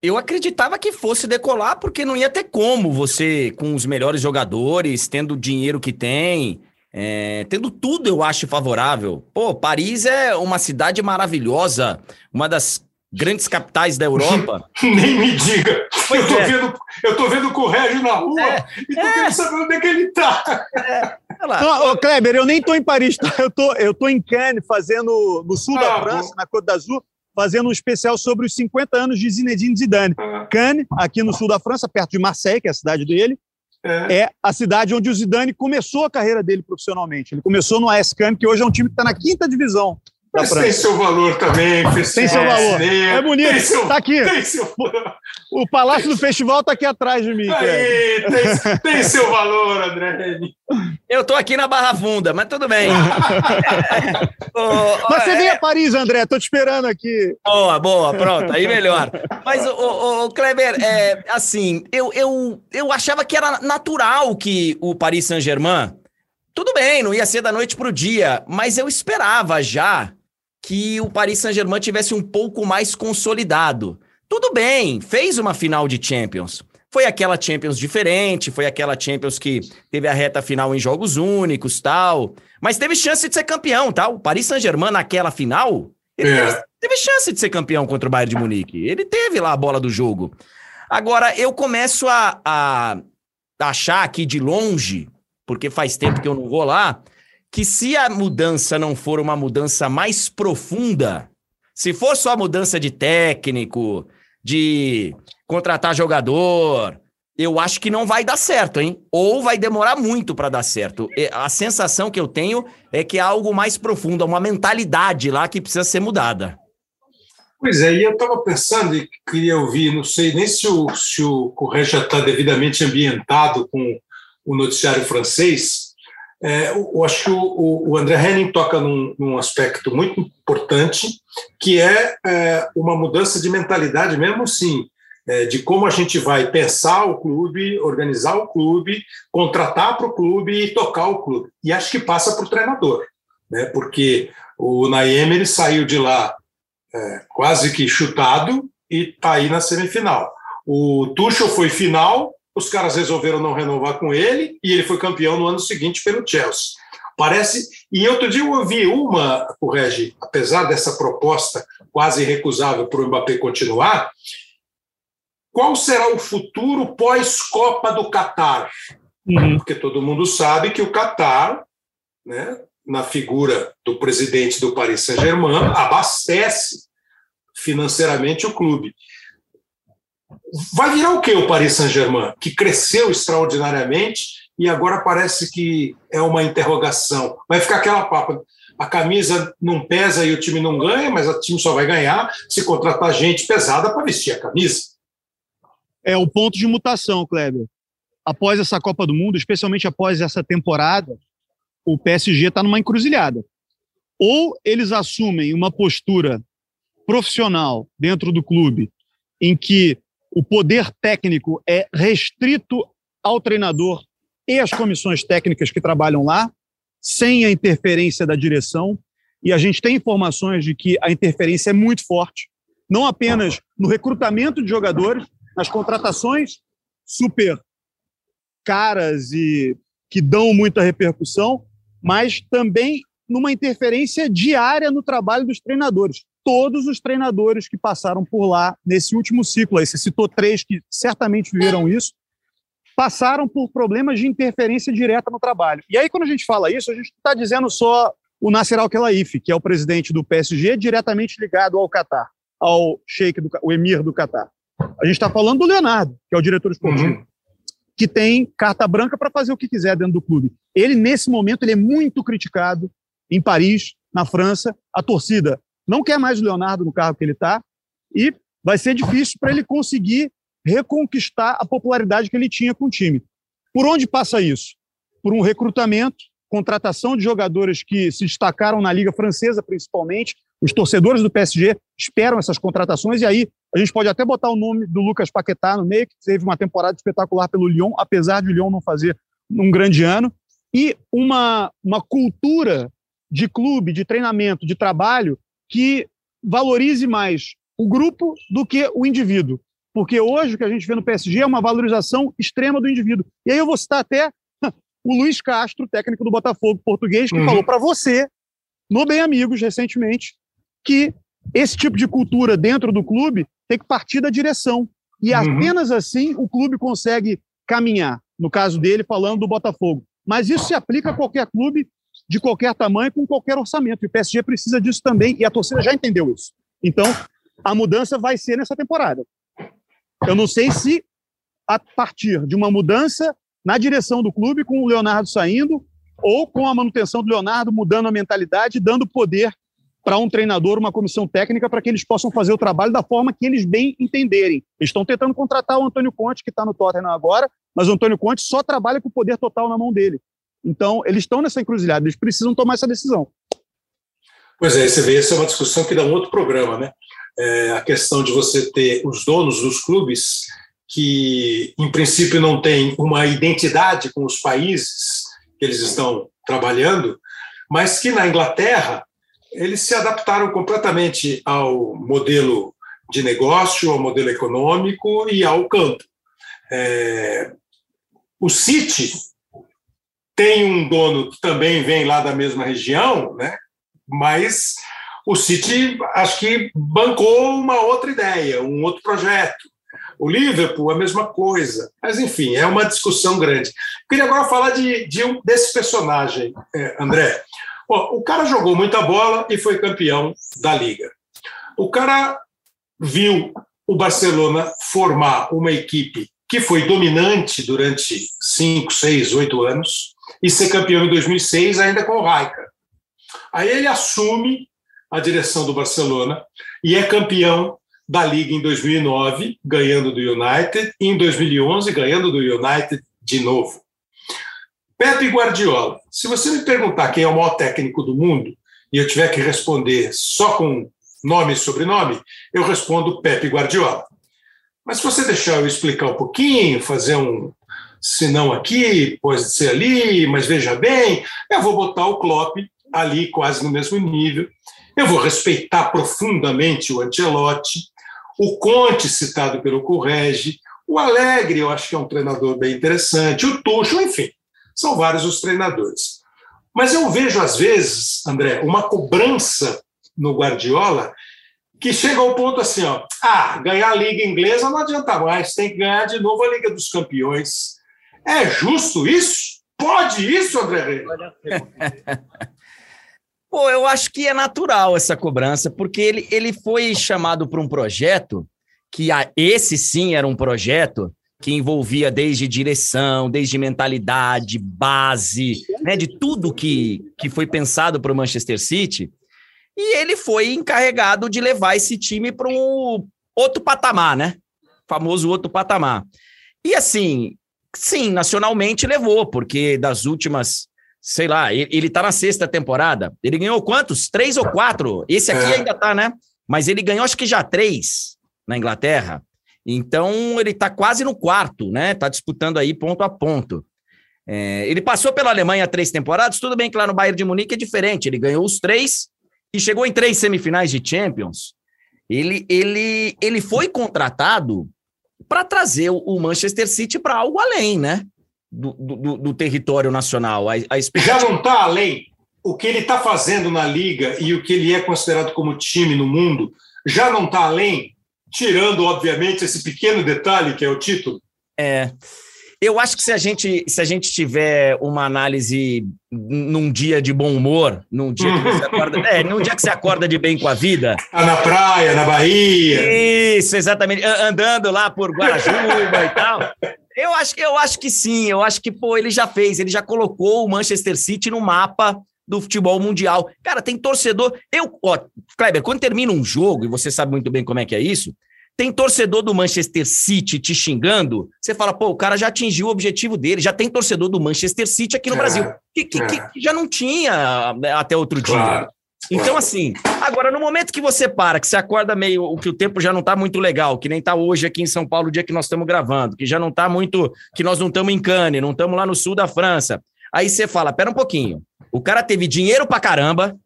eu acreditava que fosse decolar porque não ia ter como você com os melhores jogadores, tendo o dinheiro que tem, é, tendo tudo eu acho favorável. Pô, Paris é uma cidade maravilhosa, uma das grandes capitais da Europa. Nem me diga. eu tô, é. vendo, eu tô vendo o Corrégio na rua é. e tô é. querendo saber onde é que ele tá. É. Não, ô, Kleber, eu nem tô em Paris, tá? eu, tô, eu tô em Cannes, fazendo no sul ah, da França, bom. na Côte d'Azur, fazendo um especial sobre os 50 anos de Zinedine Zidane. Ah. Cannes, aqui no sul da França, perto de Marseille, que é a cidade dele, é. é. a cidade onde o Zidane começou a carreira dele profissionalmente. Ele começou no AS Cannes, que hoje é um time que está na quinta divisão mas tem seu valor também, festival. Tem seu valor. É bonito. Tem seu, tá aqui. Tem seu... O Palácio do Festival tá aqui atrás de mim. Aí, tem, tem, seu valor, André. Eu tô aqui na Barra Funda, mas tudo bem. oh, mas você é... vem a Paris, André, tô te esperando aqui. Boa, boa, pronto, aí melhor. Mas, o oh, oh, Kleber, é, assim, eu, eu, eu achava que era natural que o Paris Saint-Germain tudo bem, não ia ser da noite para o dia, mas eu esperava já que o Paris Saint-Germain tivesse um pouco mais consolidado. Tudo bem, fez uma final de Champions. Foi aquela Champions diferente, foi aquela Champions que teve a reta final em jogos únicos, tal. Mas teve chance de ser campeão, tal. O Paris Saint-Germain naquela final, ele é. teve, teve chance de ser campeão contra o Bayern de Munique. Ele teve lá a bola do jogo. Agora, eu começo a, a achar aqui de longe, porque faz tempo que eu não vou lá, que se a mudança não for uma mudança mais profunda, se for só mudança de técnico, de contratar jogador, eu acho que não vai dar certo, hein? Ou vai demorar muito para dar certo. A sensação que eu tenho é que há algo mais profundo, uma mentalidade lá que precisa ser mudada. Pois é, e eu estava pensando e queria ouvir, não sei nem se o, se o Correia já está devidamente ambientado com o noticiário francês, é, eu acho que o, o André Henning toca num, num, aspecto muito importante, que é, é, uma mudança de mentalidade, mesmo assim, é, de como a gente vai pensar o clube, organizar o clube, contratar para o clube e tocar o clube. E acho que passa para o treinador, né? porque o Naem ele saiu de lá é, quase que chutado e está aí na semifinal. O Tuchel foi final, os caras resolveram não renovar com ele e ele foi campeão no ano seguinte pelo Chelsea. Parece. E outro dia eu ouvi uma, o Regi, apesar dessa proposta quase irrecusável para o Mbappé continuar, qual será o futuro pós-Copa do Catar? Uhum. Porque todo mundo sabe que o Catar, né, na figura do presidente do Paris Saint-Germain, abastece financeiramente o clube. Vai virar o que o Paris Saint-Germain, que cresceu extraordinariamente e agora parece que é uma interrogação. Vai ficar aquela papa. A camisa não pesa e o time não ganha, mas o time só vai ganhar se contratar gente pesada para vestir a camisa. É o ponto de mutação, Kleber. Após essa Copa do Mundo, especialmente após essa temporada, o PSG está numa encruzilhada. Ou eles assumem uma postura profissional dentro do clube em que o poder técnico é restrito ao treinador e às comissões técnicas que trabalham lá, sem a interferência da direção. E a gente tem informações de que a interferência é muito forte, não apenas no recrutamento de jogadores, nas contratações super caras e que dão muita repercussão, mas também numa interferência diária no trabalho dos treinadores. Todos os treinadores que passaram por lá nesse último ciclo, aí você citou três que certamente viveram isso, passaram por problemas de interferência direta no trabalho. E aí, quando a gente fala isso, a gente está dizendo só o Nasser Al-Khelaifi, que é o presidente do PSG, diretamente ligado ao Catar, ao Sheikh, do, o emir do Catar. A gente está falando do Leonardo, que é o diretor esportivo, uhum. que tem carta branca para fazer o que quiser dentro do clube. Ele, nesse momento, ele é muito criticado em Paris, na França. A torcida não quer mais o Leonardo no carro que ele está e vai ser difícil para ele conseguir reconquistar a popularidade que ele tinha com o time. Por onde passa isso? Por um recrutamento, contratação de jogadores que se destacaram na Liga Francesa, principalmente. Os torcedores do PSG esperam essas contratações, e aí a gente pode até botar o nome do Lucas Paquetá no meio, que teve uma temporada espetacular pelo Lyon, apesar de o Lyon não fazer um grande ano, e uma, uma cultura de clube, de treinamento, de trabalho que valorize mais o grupo do que o indivíduo. Porque hoje o que a gente vê no PSG é uma valorização extrema do indivíduo. E aí eu vou citar até o Luiz Castro, técnico do Botafogo português, que uhum. falou para você, no Bem Amigos, recentemente, que esse tipo de cultura dentro do clube tem que partir da direção. E uhum. apenas assim o clube consegue caminhar. No caso dele, falando do Botafogo. Mas isso se aplica a qualquer clube de qualquer tamanho, com qualquer orçamento. E o PSG precisa disso também, e a torcida já entendeu isso. Então, a mudança vai ser nessa temporada. Eu não sei se a partir de uma mudança na direção do clube, com o Leonardo saindo, ou com a manutenção do Leonardo mudando a mentalidade, dando poder para um treinador, uma comissão técnica, para que eles possam fazer o trabalho da forma que eles bem entenderem. Eles estão tentando contratar o Antônio Conte, que está no Tottenham agora, mas o Antônio Conte só trabalha com o poder total na mão dele. Então, eles estão nessa encruzilhada, eles precisam tomar essa decisão. Pois é, você vê, essa é uma discussão que dá um outro programa, né? é, a questão de você ter os donos dos clubes que, em princípio, não têm uma identidade com os países que eles estão trabalhando, mas que na Inglaterra eles se adaptaram completamente ao modelo de negócio, ao modelo econômico e ao campo. É, o City tem um dono que também vem lá da mesma região, né? mas o City acho que bancou uma outra ideia, um outro projeto. O Liverpool, a mesma coisa. Mas, enfim, é uma discussão grande. queria agora falar de, de um, desse personagem, é, André. o cara jogou muita bola e foi campeão da Liga. O cara viu o Barcelona formar uma equipe que foi dominante durante cinco, seis, oito anos e ser campeão em 2006 ainda com o Raika. Aí ele assume a direção do Barcelona e é campeão da Liga em 2009, ganhando do United, e em 2011, ganhando do United de novo. Pepe Guardiola, se você me perguntar quem é o maior técnico do mundo e eu tiver que responder só com nome e sobrenome, eu respondo Pepe Guardiola. Mas se você deixar eu explicar um pouquinho, fazer um se não aqui, pode ser ali, mas veja bem, eu vou botar o Klopp ali quase no mesmo nível eu vou respeitar profundamente o Ancelotti, o Conte, citado pelo Correge, o Alegre, eu acho que é um treinador bem interessante, o Tuchel, enfim, são vários os treinadores. Mas eu vejo, às vezes, André, uma cobrança no Guardiola que chega ao ponto assim, ó, ah, ganhar a Liga Inglesa não adianta mais, tem que ganhar de novo a Liga dos Campeões. É justo isso? Pode isso, André Pô, eu acho que é natural essa cobrança, porque ele, ele foi chamado para um projeto que a, esse sim era um projeto que envolvia desde direção, desde mentalidade, base, né, de tudo que, que foi pensado para o Manchester City. E ele foi encarregado de levar esse time para um outro patamar, né? famoso outro patamar. E assim, sim, nacionalmente levou, porque das últimas sei lá, ele, ele tá na sexta temporada. Ele ganhou quantos? Três ou quatro? Esse aqui é. ainda tá, né? Mas ele ganhou acho que já três na Inglaterra. Então ele tá quase no quarto, né? Tá disputando aí ponto a ponto. É, ele passou pela Alemanha três temporadas, tudo bem que lá no Bayern de Munique é diferente. Ele ganhou os três e chegou em três semifinais de Champions. Ele, ele, ele foi contratado para trazer o Manchester City para algo além, né? do, do, do território nacional. A, a. Já não está além? o que ele está fazendo na liga e o que ele é considerado como time no mundo já não está além, tirando, obviamente, esse pequeno detalhe que é o título? É. Eu acho que se a gente, se a gente tiver uma análise num dia de bom humor, num dia que você acorda, é, num dia que você acorda de bem com a vida. Ah, na praia, na Bahia. Isso, exatamente. Andando lá por Guarajuba e tal. Eu acho, eu acho que sim, eu acho que, pô, ele já fez, ele já colocou o Manchester City no mapa do futebol mundial. Cara, tem torcedor. Eu, ó, Kleber, quando termina um jogo, e você sabe muito bem como é que é isso, tem torcedor do Manchester City te xingando, você fala, pô, o cara já atingiu o objetivo dele, já tem torcedor do Manchester City aqui no é, Brasil, que, que, é. que, já não tinha né, até outro claro, dia. Então, assim, agora, no momento que você para, que você acorda meio, que o tempo já não tá muito legal, que nem tá hoje aqui em São Paulo, o dia que nós estamos gravando, que já não tá muito, que nós não estamos em Cannes, não estamos lá no sul da França. Aí você fala, pera um pouquinho, o cara teve dinheiro pra caramba,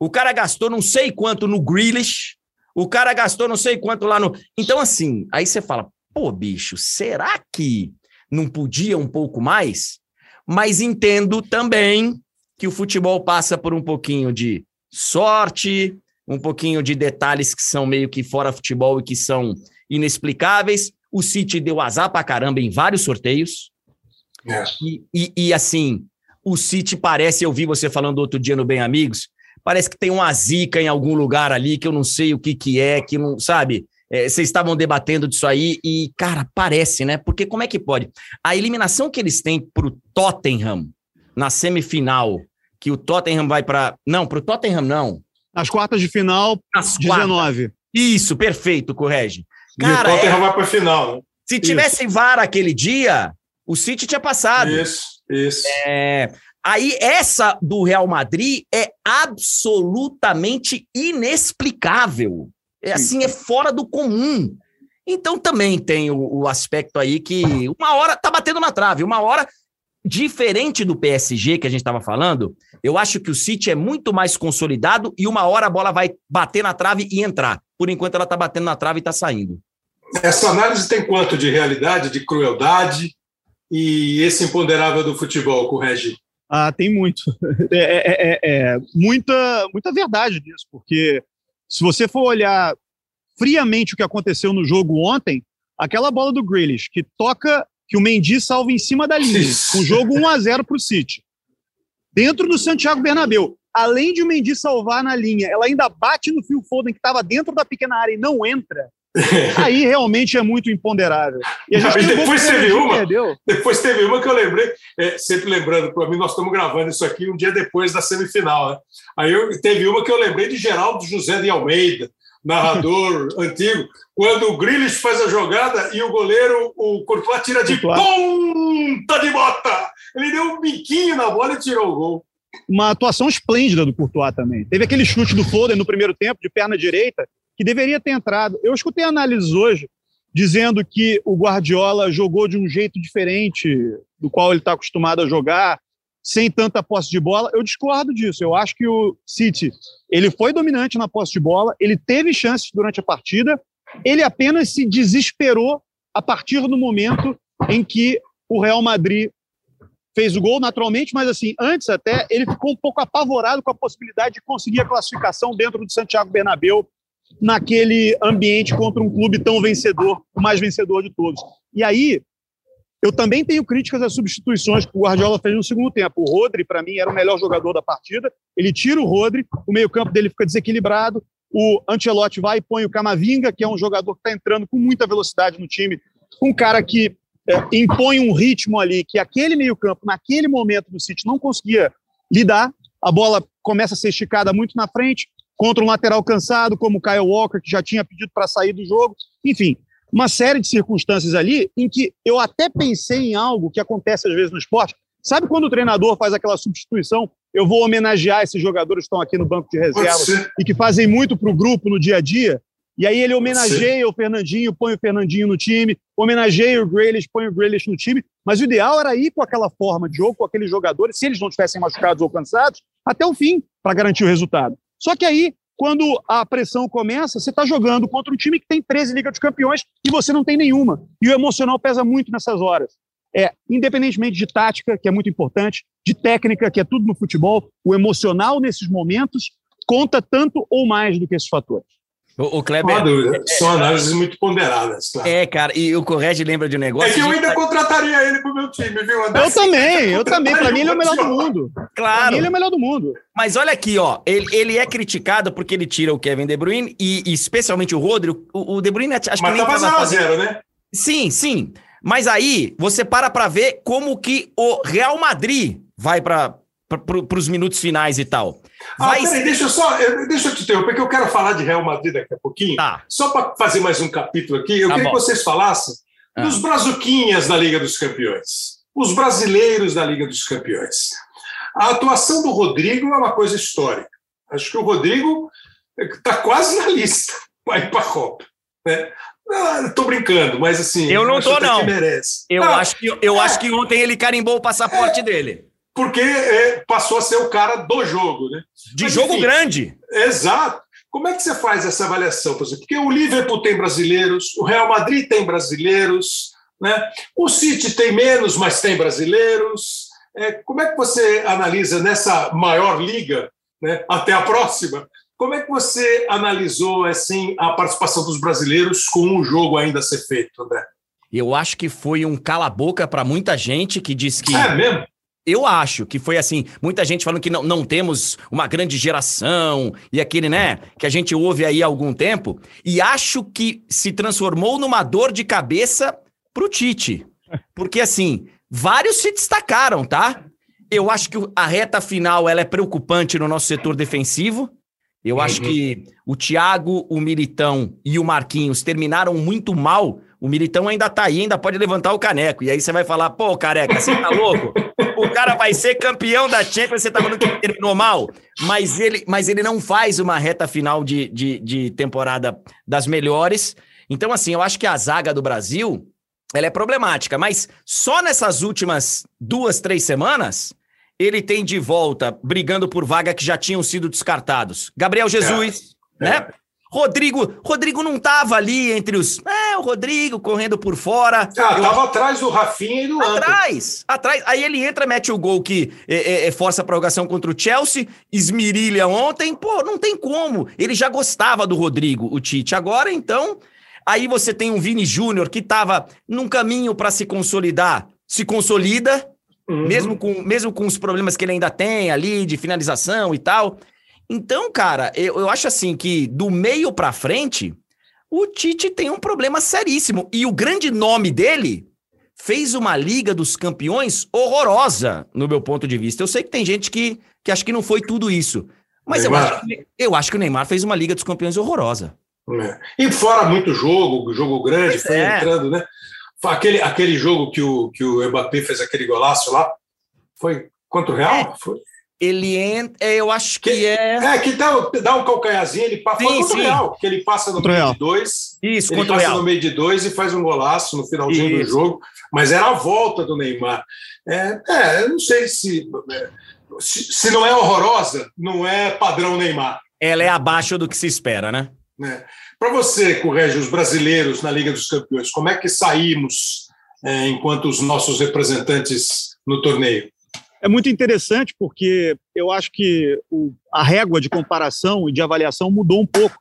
o cara gastou não sei quanto no Grealish, o cara gastou não sei quanto lá no. Então, assim, aí você fala, pô, bicho, será que não podia um pouco mais? Mas entendo também que o futebol passa por um pouquinho de sorte, um pouquinho de detalhes que são meio que fora futebol e que são inexplicáveis. O City deu azar pra caramba em vários sorteios. É. E, e, e, assim, o City parece, eu vi você falando outro dia no Bem Amigos, parece que tem uma zica em algum lugar ali que eu não sei o que que é, que não, sabe? É, vocês estavam debatendo disso aí e, cara, parece, né? Porque como é que pode? A eliminação que eles têm pro Tottenham na semifinal, que o Tottenham vai para Não, pro Tottenham não. Nas quartas de final, Nas 19. Quartas. Isso, perfeito, correge. Cara, e o Tottenham é... vai para final, né? Se tivesse VAR aquele dia, o City tinha passado. Isso, isso. É, Aí, essa do Real Madrid é absolutamente inexplicável. É assim, é fora do comum. Então, também tem o, o, aspecto aí que uma hora tá batendo na trave, uma hora, diferente do PSG que a gente estava falando, eu acho que o City é muito mais consolidado e uma hora a bola vai bater na trave e entrar. Por enquanto, ela tá batendo na trave e tá saindo. Essa análise tem quanto de realidade, de crueldade e esse imponderável do futebol, com o Regi? Ah, tem muito. É, é, é, é, muita, muita verdade nisso, porque se você for olhar friamente o que aconteceu no jogo ontem, aquela bola do Grealish que toca, que o Mendy salva em cima da linha, com o jogo 1 a 0 para o City. Dentro do Santiago Bernabéu. Além de o Mendy salvar na linha, ela ainda bate no Phil Foden, que estava dentro da pequena área e não entra. Aí realmente é muito imponderável. E Não, depois teve uma. Perdeu. Depois teve uma que eu lembrei, é, sempre lembrando, para mim, nós estamos gravando isso aqui um dia depois da semifinal. Né? Aí eu, teve uma que eu lembrei de Geraldo José de Almeida, narrador antigo, quando o Grealish faz a jogada e o goleiro, o Courtois, tira de ponta de bota. Ele deu um biquinho na bola e tirou o gol uma atuação esplêndida do Courtois também. Teve aquele chute do Foden no primeiro tempo, de perna direita, que deveria ter entrado. Eu escutei análises hoje dizendo que o Guardiola jogou de um jeito diferente do qual ele está acostumado a jogar, sem tanta posse de bola. Eu discordo disso. Eu acho que o City ele foi dominante na posse de bola, ele teve chances durante a partida, ele apenas se desesperou a partir do momento em que o Real Madrid fez o gol naturalmente, mas assim, antes até ele ficou um pouco apavorado com a possibilidade de conseguir a classificação dentro do Santiago Bernabéu naquele ambiente contra um clube tão vencedor, o mais vencedor de todos. E aí, eu também tenho críticas às substituições que o Guardiola fez no segundo tempo. O Rodri, para mim, era o melhor jogador da partida. Ele tira o Rodri, o meio-campo dele fica desequilibrado. O Ancelotti vai e põe o Camavinga, que é um jogador que está entrando com muita velocidade no time. Um cara que é, impõe um ritmo ali que aquele meio-campo, naquele momento do City, não conseguia lidar. A bola começa a ser esticada muito na frente contra um lateral cansado, como o Kyle Walker, que já tinha pedido para sair do jogo. Enfim, uma série de circunstâncias ali em que eu até pensei em algo que acontece às vezes no esporte. Sabe quando o treinador faz aquela substituição? Eu vou homenagear esses jogadores que estão aqui no banco de reserva e que fazem muito para o grupo no dia a dia. E aí ele homenageia o Fernandinho, põe o Fernandinho no time, homenageia o Grealish, põe o Grealish no time. Mas o ideal era ir com aquela forma de jogo, com aqueles jogadores, se eles não estivessem machucados ou cansados, até o fim, para garantir o resultado. Só que aí, quando a pressão começa, você está jogando contra um time que tem 13 Ligas dos Campeões e você não tem nenhuma. E o emocional pesa muito nessas horas. é, independentemente de tática, que é muito importante, de técnica, que é tudo no futebol, o emocional nesses momentos conta tanto ou mais do que esses fatores. O, o Kleber. dúvida. São análises muito ponderadas, claro. É, cara, e o Correge lembra de um negócio. É que eu ainda contrataria ele pro meu time, viu, André? Eu também, eu também. Pra mim, ele é o melhor do mundo. Claro. Pra mim, ele é o melhor do mundo. Mas olha aqui, ó. Ele, ele é criticado porque ele tira o Kevin De Bruyne e, e especialmente o Rodrigo. O, o De Bruyne acho Mas que nem tava 0 a 0 né? Sim, sim. Mas aí você para para ver como que o Real Madrid vai para para os minutos finais e tal. Ah, Vai peraí, ser- deixa eu só, eu- deixa eu te interromper, porque eu quero falar de Real Madrid daqui a pouquinho. Tá. Só para fazer mais um capítulo aqui, eu Tá queria bom. que vocês falassem Ah. dos brazuquinhas da Liga dos Campeões, os brasileiros da Liga dos Campeões. A atuação do Rodrigo é uma coisa histórica. Acho que o Rodrigo está quase na lista para ir para a Copa. Né? Estou brincando, mas assim. Eu não até não. Eu, Não, acho, que, eu é. acho que ontem ele carimbou o passaporte dele. Porque é, passou a ser o cara do jogo, né? De Mas, jogo enfim, grande. Exato. Como é que você faz essa avaliação? por exemplo? Porque o Liverpool tem brasileiros, o Real Madrid tem brasileiros, né? o City tem menos, mas tem brasileiros. É, como é que você analisa nessa maior liga, né? até a próxima, como é que você analisou assim, a participação dos brasileiros com o jogo ainda a ser feito, André? Eu acho que foi um cala-boca para muita gente que diz que. É mesmo? Eu acho que foi assim, muita gente falando que não, não temos uma grande geração e aquele, né, que a gente ouve aí há algum tempo, e acho que se transformou numa dor de cabeça pro Tite. Porque assim, vários se destacaram, tá? Eu acho que a reta final ela é preocupante no nosso setor defensivo. Eu acho Uhum. que o Thiago, o Militão e o Marquinhos terminaram muito mal. O Militão ainda tá aí, ainda pode levantar o caneco. E aí você vai falar, pô, careca, você tá louco? O cara vai ser campeão da Champions, você tá falando que ele terminou mal? Mas ele, mas ele não faz uma reta final de, de, de temporada das melhores. Então, assim, eu acho que a zaga do Brasil, ela é problemática. Mas só nessas últimas duas, três semanas, ele tem de volta, brigando por vaga que já tinham sido descartados. Gabriel Jesus, É. né? Rodrigo, Rodrigo não tava ali entre os. É, o Rodrigo correndo por fora. Ah, Eu- estava atrás do Rafinha e do. Atrás, atrás. Aí ele entra, mete o gol que é, é, é, força a prorrogação contra o Chelsea, esmirilha ontem. Pô, não tem como. Ele já gostava do Rodrigo, o Tite. Agora, então. Aí você tem um Vini Júnior que tava num caminho para se consolidar, se consolida, Uhum. mesmo, com, mesmo com os problemas que ele ainda tem ali de finalização e tal. Então, cara, eu, eu acho assim que do meio pra frente, o Tite tem um problema seríssimo. E o grande nome dele fez uma Liga dos Campeões horrorosa, no meu ponto de vista. Eu sei que tem gente que, que acha que não foi tudo isso. Mas eu acho, que, eu acho que o Neymar fez uma Liga dos Campeões horrorosa. É. E fora muito jogo, jogo grande, Pois foi é. entrando, né? Aquele, aquele jogo que o, que o Mbappé fez aquele golaço lá, foi contra o Real? Foi. Ele entra, eu acho que é. É, que dá, dá um calcanhazinho, ele passa Sim, contra sim. o Real, que ele passa no meio Real. de dois, Isso, ele contra o passa Real. no meio de dois e faz um golaço no finalzinho do Isso. jogo, mas era a volta do Neymar. É, é, eu não sei se, é, se, se não é horrorosa, não é padrão Neymar. Ela é abaixo do que se espera, né? né? Para você, Correge, os brasileiros na Liga dos Campeões, como é que saímos é, enquanto os nossos representantes no torneio? É muito interessante porque eu acho que o- a régua de comparação e de avaliação mudou um pouco.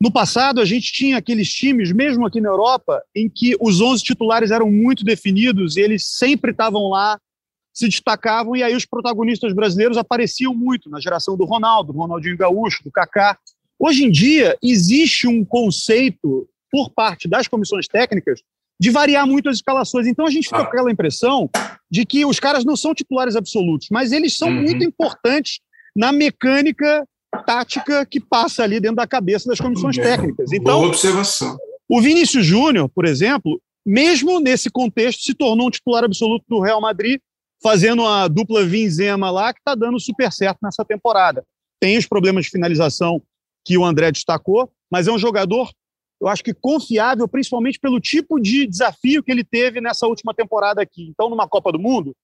No passado, a gente tinha aqueles times, mesmo aqui na Europa, em que os 11 titulares eram muito definidos e eles sempre estavam lá, se destacavam, e aí os protagonistas brasileiros apareciam muito na geração do Ronaldo, do Ronaldinho Gaúcho, do Kaká. Hoje em dia, existe um conceito por parte das comissões técnicas de variar muito as escalações. Então a gente fica Ah. com aquela impressão de que os caras não são titulares absolutos, mas eles são Uhum. muito importantes na mecânica tática que passa ali dentro da cabeça das comissões É. técnicas. Boa Então, observação. o Vinícius Júnior, por exemplo, mesmo nesse contexto, se tornou um titular absoluto do Real Madrid, fazendo a dupla Vinzema lá, que está dando super certo nessa temporada. Tem os problemas de finalização que o André destacou, mas é um jogador, eu acho que confiável, principalmente pelo tipo de desafio que ele teve nessa última temporada aqui. Então, numa Copa do Mundo,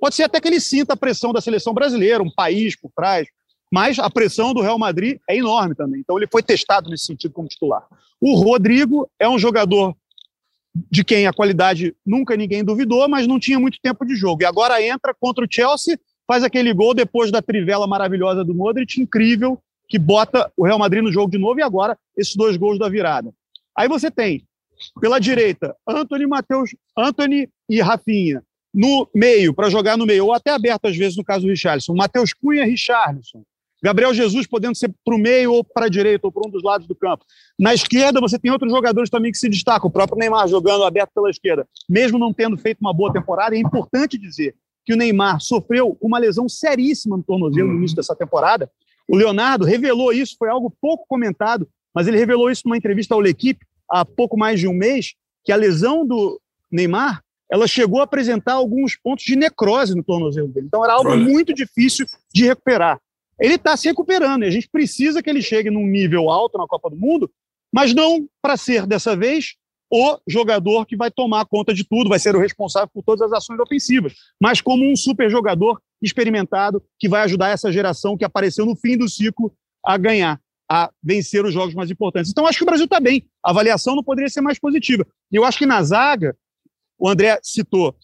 pode ser até que ele sinta a pressão da seleção brasileira, um país por trás, mas a pressão do Real Madrid é enorme também. Então, ele foi testado nesse sentido como titular. O Rodrigo é um jogador de quem a qualidade nunca ninguém duvidou, mas não tinha muito tempo de jogo. E agora entra contra o Chelsea, faz aquele gol depois da trivela maravilhosa do Modric, incrível, que bota o Real Madrid no jogo de novo e agora esses dois gols da virada. Aí você tem, pela direita, Anthony, Mateus, Anthony e Rafinha. No meio, para jogar no meio, ou até aberto às vezes no caso do Richarlison. Matheus Cunha, Richarlison. Gabriel Jesus podendo ser para o meio ou para a direita ou para um dos lados do campo. Na esquerda, você tem outros jogadores também que se destacam. O próprio Neymar jogando aberto pela esquerda. Mesmo não tendo feito uma boa temporada, é importante dizer que o Neymar sofreu uma lesão seríssima no tornozelo no início dessa temporada. O Leonardo revelou isso, foi algo pouco comentado, mas ele revelou isso numa entrevista ao L'Equipe há pouco mais de um mês, que a lesão do Neymar ela chegou a apresentar alguns pontos de necrose no tornozelo dele. Então era algo muito difícil de recuperar ele está se recuperando. E a gente precisa que ele chegue num nível alto na Copa do Mundo, mas não para ser, dessa vez, o jogador que vai tomar conta de tudo, vai ser o responsável por todas as ações ofensivas, mas como um super jogador experimentado que vai ajudar essa geração que apareceu no fim do ciclo a ganhar, a vencer os jogos mais importantes. Então, acho que o Brasil está bem. A avaliação não poderia ser mais positiva. E eu acho que na zaga, o André citou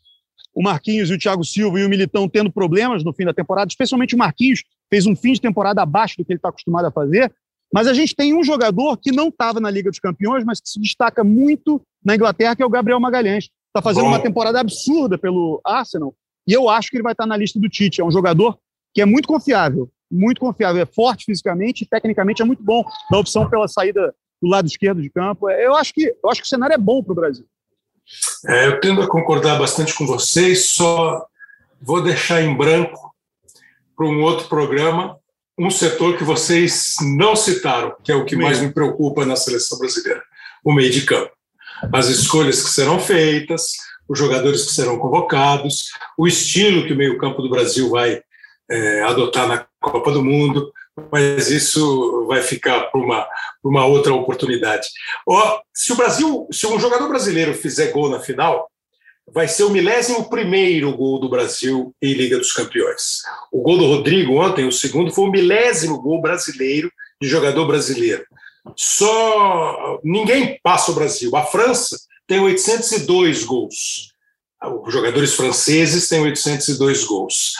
o Marquinhos e o Thiago Silva e o Militão tendo problemas no fim da temporada, especialmente o Marquinhos, fez um fim de temporada abaixo do que ele está acostumado a fazer. Mas a gente tem um jogador que não estava na Liga dos Campeões, mas que se destaca muito na Inglaterra, que é o Gabriel Magalhães. Está fazendo Bom. uma temporada absurda pelo Arsenal. E eu acho que ele vai estar tá na lista do Tite. É um jogador que é muito confiável, muito confiável. É forte fisicamente e tecnicamente é muito bom. Da opção pela saída do lado esquerdo de campo. Eu acho que, eu acho que o cenário é bom para o Brasil. É, eu tendo a concordar bastante com vocês, só vou deixar em branco para um outro programa um setor que vocês não citaram, que é o que mais me preocupa na seleção brasileira, o meio de campo. As escolhas que serão feitas, os jogadores que serão convocados, o estilo que o meio-campo do Brasil vai é, adotar na Copa do Mundo, mas isso vai ficar para uma, uma outra oportunidade. Oh, se o Brasil, se um jogador brasileiro fizer gol na final, vai ser o milésimo primeiro gol do Brasil em Liga dos Campeões. O gol do Rodrigo ontem, o segundo, foi o milésimo gol brasileiro de jogador brasileiro. Só ninguém passa o Brasil. A França tem 802 gols. Os jogadores franceses têm 802 gols.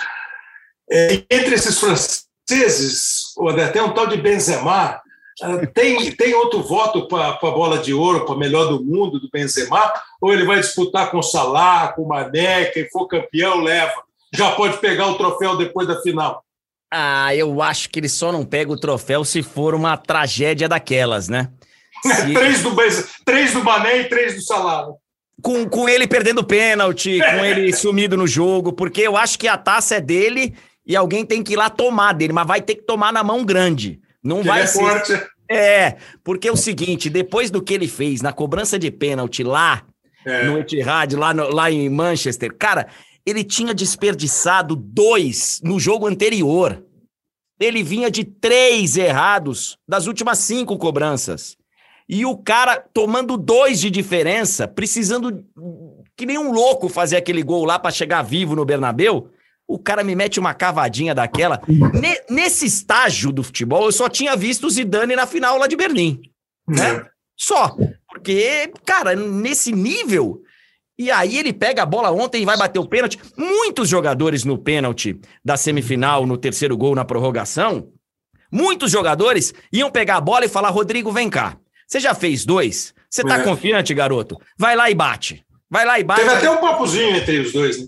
É, entre esses franceses, até um tal de Benzema, ah, tem, tem outro voto para a bola de ouro, para melhor do mundo, do Benzema? Ou ele vai disputar com o Salah, com o Mané, quem for campeão leva? Já pode pegar o troféu depois da final? Ah, eu acho que ele só não pega o troféu se for uma tragédia daquelas, né? Se... três, do, três do Mané e três do Salah. Né? Com, com ele perdendo pênalti, com ele sumido no jogo, porque eu acho que a taça é dele e alguém tem que ir lá tomar dele, mas vai ter que tomar na mão grande. Não vai é ser. Forte. É, porque é o seguinte, depois do que ele fez na cobrança de pênalti lá é. no Etihad, lá, no, lá em Manchester, cara, ele tinha desperdiçado dois no jogo anterior. Ele vinha de três errados das últimas cinco cobranças. E o cara tomando dois de diferença, precisando que nem um louco fazer aquele gol lá para chegar vivo no Bernabeu o cara me mete uma cavadinha daquela. nesse estágio do futebol, eu só tinha visto o Zidane na final lá de Berlim. Né? É. Só. Porque, cara, nesse nível. E aí ele pega a bola ontem e vai bater o pênalti. Muitos jogadores no pênalti da semifinal, no terceiro gol na prorrogação, muitos jogadores iam pegar a bola e falar: Rodrigo, vem cá. Você já fez dois? Você tá é. confiante, garoto? Vai lá e bate. Vai lá e bate. Teve até um papozinho entre os dois, né?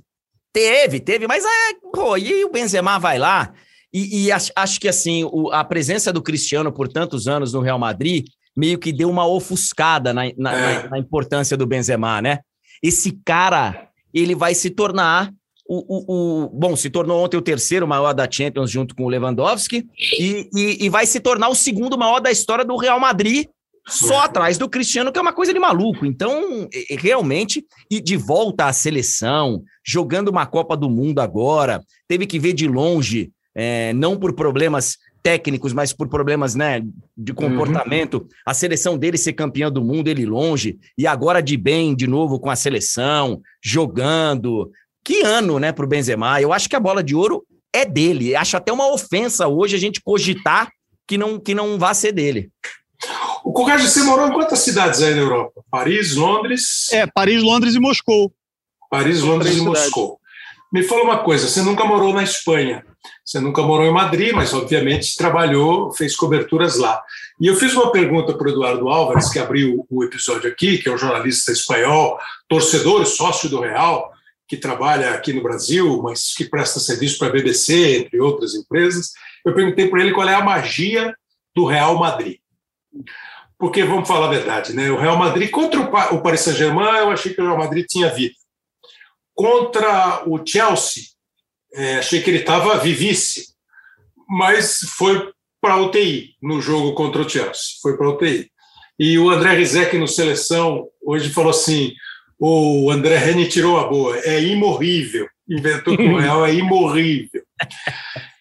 Teve, teve, mas é, pô, e o Benzema vai lá. E, e acho, acho, que assim, o, a presença do Cristiano por tantos anos no Real Madrid meio que deu uma ofuscada na, na, é. na, na importância do Benzema, né? Esse cara, ele vai se tornar o, o, o, bom, se tornou ontem o terceiro maior da Champions junto com o Lewandowski e, e, e, vai se tornar o segundo maior da história do Real Madrid só atrás do Cristiano, que é uma coisa de maluco. Então, realmente, e de volta à seleção, jogando uma Copa do Mundo agora, teve que ver de longe, é, não por problemas técnicos, mas por problemas né, de comportamento, uhum. a seleção dele ser campeã do mundo, ele longe, e agora de bem de novo com a seleção, jogando. Que ano, né, para o Benzema? Eu acho que a bola de ouro é dele. Acho até uma ofensa hoje a gente cogitar que não, que não vá ser dele. O você morou em quantas cidades aí na Europa? Paris, Londres? É, Paris, Londres e Moscou. Paris, Londres e Moscou. Me fala uma coisa, você nunca morou na Espanha, você nunca morou em Madrid, mas obviamente trabalhou, fez coberturas lá. E eu fiz uma pergunta para o Eduardo Álvares, que abriu o episódio aqui, que é um jornalista espanhol, torcedor e sócio do Real, que trabalha aqui no Brasil, mas que presta serviço para a BBC, entre outras empresas. Eu perguntei para ele qual é a magia do Real Madrid. Porque, vamos falar a verdade, né? o Real Madrid contra o Paris Saint-Germain, eu achei que o Real Madrid tinha vida Contra o Chelsea, é, achei que ele estava vivice, mas foi para a UTI no jogo contra o Chelsea, foi para a UTI. E o André Rizek no Seleção hoje falou assim, o André Reni tirou a boa, é imorrível, inventou que o Real é imorrível.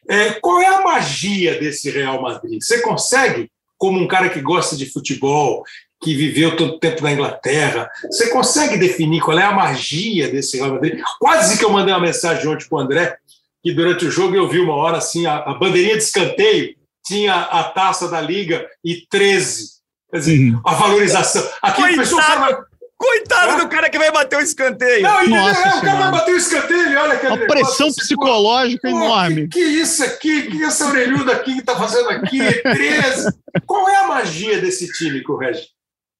É, qual é a magia desse Real Madrid? Você consegue, como um cara que gosta de futebol, que viveu tanto tempo na Inglaterra. Você consegue definir qual é a magia desse Real Madrid? Quase que eu mandei uma mensagem ontem para o André, que durante o jogo eu vi uma hora assim, a, a bandeirinha de escanteio tinha a taça da Liga e 13. Quer dizer, uhum. a valorização. Aqui Coitado, pessoa Coitado é? do cara que vai bater o escanteio. Não, Nossa é, o cara vai bater o escanteio, olha que Uma pressão negócio, psicológica assim, enorme. Que, que isso aqui? Que essa orelhuda aqui que está fazendo aqui? 13. Qual é a magia desse time, Correge?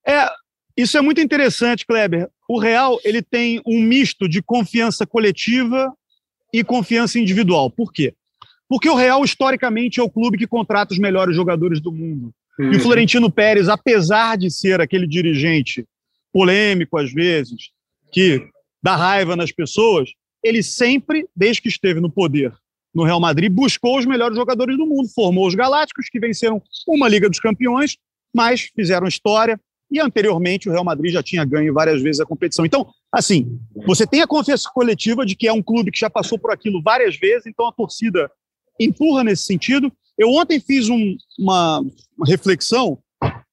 É, isso é muito interessante, Kleber. O Real ele tem um misto de confiança coletiva e confiança individual. Por quê? Porque o Real, historicamente, é o clube que contrata os melhores jogadores do mundo. Uhum. E o uhum. Florentino Pérez, apesar de ser aquele dirigente polêmico às vezes, que dá raiva nas pessoas, ele sempre, desde que esteve no poder no Real Madrid, buscou os melhores jogadores do mundo, formou os Galácticos, que venceram uma Liga dos Campeões, mas fizeram história, e anteriormente o Real Madrid já tinha ganho várias vezes a competição. Então, assim, você tem a confiança coletiva de que é um clube que já passou por aquilo várias vezes, então a torcida empurra nesse sentido. Eu ontem fiz um, uma, uma reflexão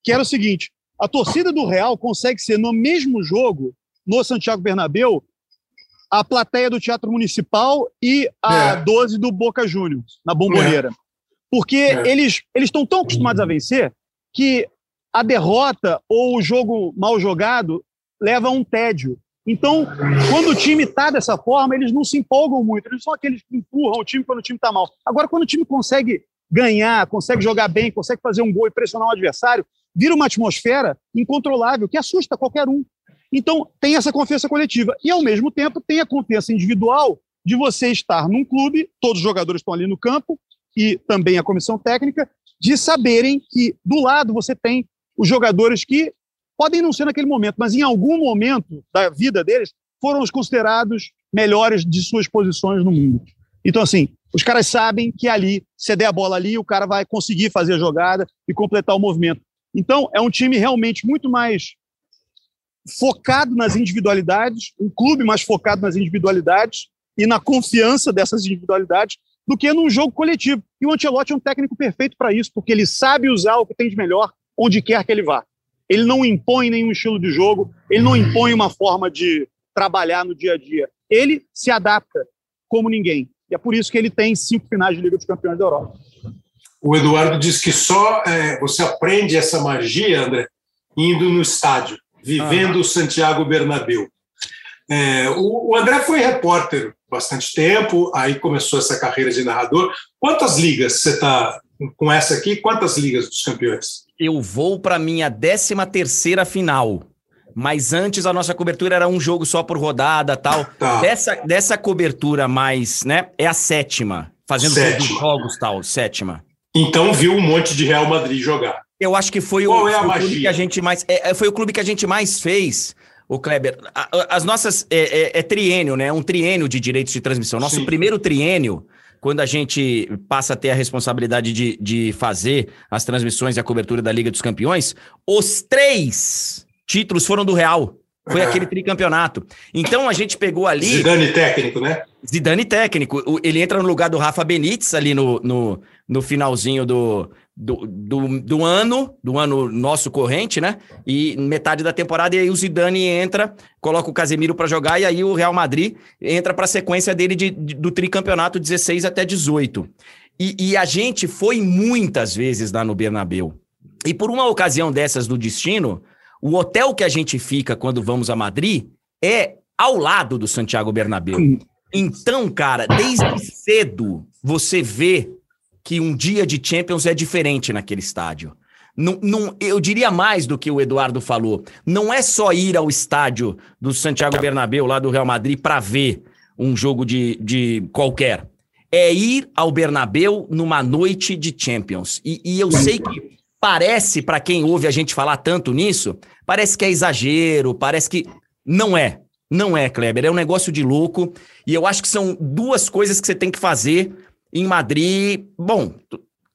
que era o seguinte: a torcida do Real consegue ser no mesmo jogo, no Santiago Bernabéu, a plateia do Teatro Municipal e a é. 12 do Boca Juniors, na Bomboneira. É. Porque é. eles estão tão acostumados a vencer que a derrota ou o jogo mal jogado leva a um tédio. Então, quando o time está dessa forma, eles não se empolgam muito. Eles são aqueles que empurram o time quando o time está mal. Agora, quando o time consegue ganhar, consegue jogar bem, consegue fazer um gol e pressionar o adversário, vira uma atmosfera incontrolável que assusta qualquer um. Então, tem essa confiança coletiva. E, ao mesmo tempo, tem a confiança individual de você estar num clube, todos os jogadores estão ali no campo, e também a comissão técnica, de saberem que do lado você tem os jogadores que podem não ser naquele momento, mas em algum momento da vida deles foram os considerados melhores de suas posições no mundo. Então, assim, os caras sabem que ali, se der a bola ali, o cara vai conseguir fazer a jogada e completar o movimento. Então, é um time realmente muito mais focado nas individualidades, um clube mais focado nas individualidades e na confiança dessas individualidades do que num jogo coletivo. E o Ancelotti é um técnico perfeito para isso, porque ele sabe usar o que tem de melhor onde quer que ele vá. Ele não impõe nenhum estilo de jogo, ele não impõe uma forma de trabalhar no dia a dia. Ele se adapta como ninguém. E é por isso que ele tem cinco finais de Liga dos Campeões da Europa. O Eduardo diz que só é, você aprende essa magia, André, indo no estádio, vivendo o Santiago Bernabéu. É, o, o, André foi repórter bastante tempo, aí começou essa carreira de narrador. Quantas ligas você está com essa aqui? Quantas ligas dos campeões? eu vou para minha 13 terceira final. Mas antes a nossa cobertura era um jogo só por rodada tal. Tá. Dessa, dessa cobertura mais, né? É a sétima. Fazendo sétima. jogos tal, sétima. Então viu um monte de Real Madrid jogar. Eu acho que foi Qual o, é a o clube que a gente mais. É, é, foi o clube que a gente mais fez, o Kleber. A, as nossas. É, é, é, triênio, né? Um triênio de direitos de transmissão. Nosso Sim. primeiro triênio quando a gente passa a ter a responsabilidade de, de fazer as transmissões e a cobertura da Liga dos Campeões, os três títulos foram do Real. Foi aquele tricampeonato. Então a gente pegou ali. Zidane técnico, né? Zidane técnico. Ele entra no lugar do Rafa Benítez ali no, no, no finalzinho do, do, do, do, ano, do ano nosso corrente, né? E metade da temporada, e aí o Zidane entra, coloca o Casemiro para jogar, e aí o Real Madrid entra para a sequência dele de, de, do tricampeonato 16 até 18. E, e, a gente foi muitas vezes lá no Bernabeu. E por uma ocasião dessas do destino, o hotel que a gente fica quando vamos a Madrid é ao lado do Santiago Bernabéu. Então, cara, desde cedo você vê que um dia de Champions é diferente naquele estádio. Não, não, eu diria mais do que o Eduardo falou. Não é só ir ao estádio do Santiago Bernabéu, lá do Real Madrid, para ver um jogo de, de qualquer. É ir ao Bernabéu numa noite de Champions. E, e eu sei que parece, para quem ouve a gente falar tanto nisso, parece que é exagero, parece que. Não é. Não é, Kleber. É um negócio de louco. E eu acho que são duas coisas que você tem que fazer em Madrid. Bom,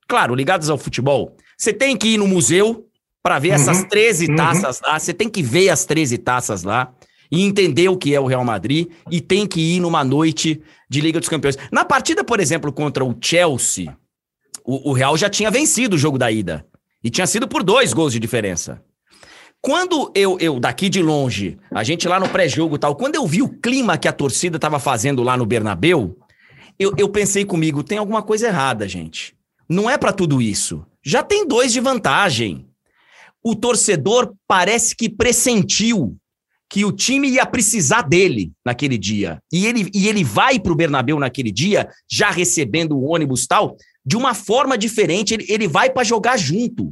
claro, ligados ao futebol. Você tem que ir no museu para ver uhum, essas 13 uhum. taças lá. Você tem que ver as 13 taças lá e entender o que é o Real Madrid e tem que ir numa noite de Liga dos Campeões. Na partida, por exemplo, contra o Chelsea, o, o Real já tinha vencido o jogo da ida e tinha sido por dois gols de diferença. Quando eu, eu daqui de longe, a gente lá no pré-jogo tal, quando eu vi o clima que a torcida estava fazendo lá no Bernabeu, eu, eu pensei comigo, tem alguma coisa errada, gente. Não é para tudo isso. Já tem dois de vantagem. O torcedor parece que pressentiu que o time ia precisar dele naquele dia. E ele, e ele vai para o Bernabeu naquele dia, já recebendo o ônibus tal, de uma forma diferente. Ele, ele vai para jogar junto.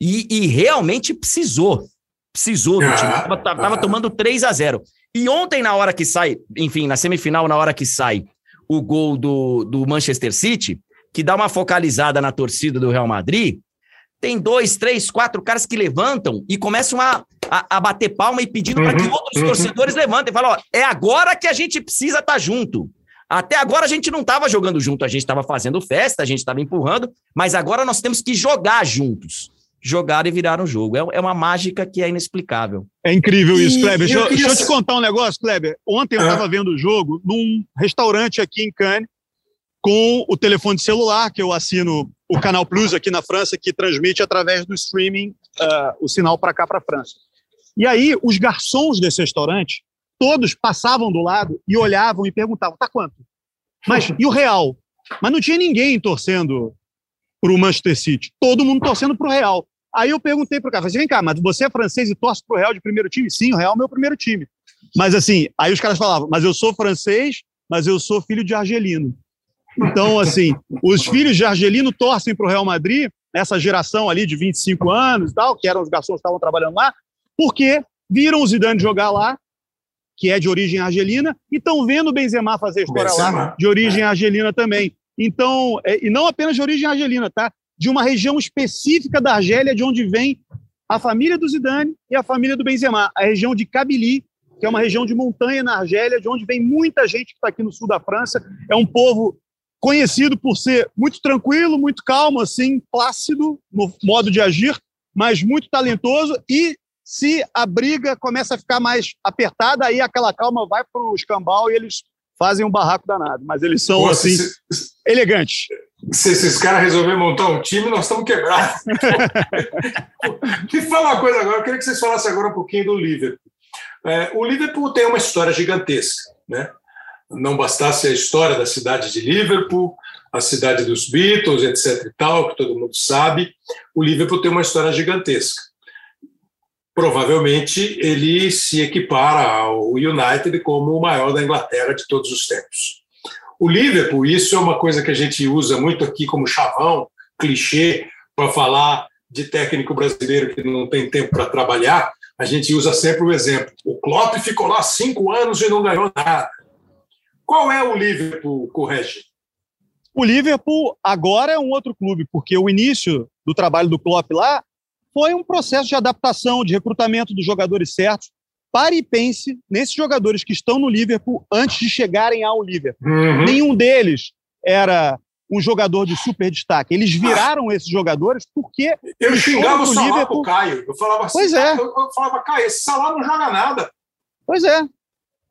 E, e realmente precisou precisou do time. Tava, tava tomando 3 a 0 E ontem, na hora que sai, enfim, na semifinal, na hora que sai o gol do, do Manchester City, que dá uma focalizada na torcida do Real Madrid, tem dois, três, quatro caras que levantam e começam a, a, a bater palma e pedindo uhum, para que outros uhum. torcedores levantem. e Falam, ó, é agora que a gente precisa estar tá junto. Até agora a gente não estava jogando junto, a gente estava fazendo festa, a gente estava empurrando, mas agora nós temos que jogar juntos jogaram e viraram o jogo. É, é uma mágica que é inexplicável. É incrível isso, Kleber. Deixa, queria... deixa, eu te contar um negócio, Kleber. Ontem eu estava vendo o jogo num restaurante aqui em Cannes, com o telefone celular, que eu assino o Canal Plus aqui na França, que transmite através do streaming uh, o sinal para cá, para a França. E aí, os garçons desse restaurante, todos passavam do lado e olhavam e perguntavam: tá quanto? Mas e o real? Mas não tinha ninguém torcendo para o Manchester City, todo mundo torcendo para o Real. Aí eu perguntei para o cara, vem cá, mas você é francês e torce para o Real de primeiro time? Sim, o Real é meu primeiro time. Mas assim, aí os caras falavam, mas eu sou francês, mas eu sou filho de argelino. Então, assim, os filhos de argelino torcem para o Real Madrid, essa geração ali de 25 anos e tal, que eram os garçons que estavam trabalhando lá, porque viram o Zidane jogar lá, que é de origem argelina, e estão vendo o Benzema fazer história Benzema. lá, de origem é. argelina também. Então, é, e não apenas de origem argelina, tá? de uma região específica da Argélia, de onde vem a família do Zidane e a família do Benzema, a região de Kabylie, que é uma região de montanha na Argélia, de onde vem muita gente que está aqui no sul da França. É um povo conhecido por ser muito tranquilo, muito calmo, assim, plácido no modo de agir, mas muito talentoso. E se a briga começa a ficar mais apertada, aí aquela calma vai para o escambau e eles fazem um barraco danado. Mas eles são, Pô, assim, se, elegantes se esses caras resolverem montar um time, nós estamos quebrados. Me fala uma coisa agora, eu queria que vocês falassem agora um pouquinho do Liverpool. É, o Liverpool tem uma história gigantesca, né? Não bastasse a história da cidade de Liverpool, a cidade dos Beatles, etc. e tal, que todo mundo sabe, o Liverpool tem uma história gigantesca. Provavelmente ele se equipara ao United como o maior da Inglaterra de todos os tempos. O Liverpool, isso é uma coisa que a gente usa muito aqui como chavão, clichê, para falar de técnico brasileiro que não tem tempo para trabalhar. A gente usa sempre o exemplo. O Klopp ficou lá cinco anos e não ganhou nada. Qual é o Liverpool, Correge? O Liverpool agora é um outro clube, porque o início do trabalho do Klopp lá foi um processo de adaptação, de recrutamento dos jogadores certos pare e pense nesses jogadores que estão no Liverpool antes de chegarem ao Liverpool. Uhum. Nenhum deles era um jogador de super destaque. Eles viraram esses jogadores porque. Eu xingava o Salah Liverpool... Caio. Eu falava assim, pois é. eu falava, Caio, esse Salah não joga nada. Pois é.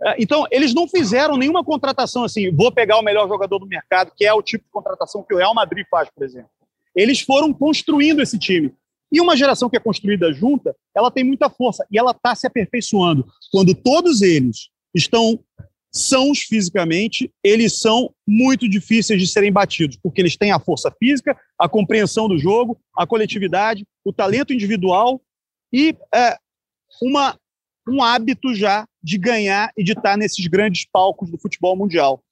é. Então, eles não fizeram nenhuma contratação assim, vou pegar o melhor jogador do mercado, que é o tipo de contratação que o Real Madrid faz, por exemplo. Eles foram construindo esse time. E uma geração que é construída junta, ela tem muita força e ela está se aperfeiçoando. Quando todos eles estão sãos fisicamente, eles são muito difíceis de serem batidos, porque eles têm a força física, a compreensão do jogo, a coletividade, o talento individual e é, uma, um hábito já de ganhar e de estar nesses grandes palcos do futebol mundial.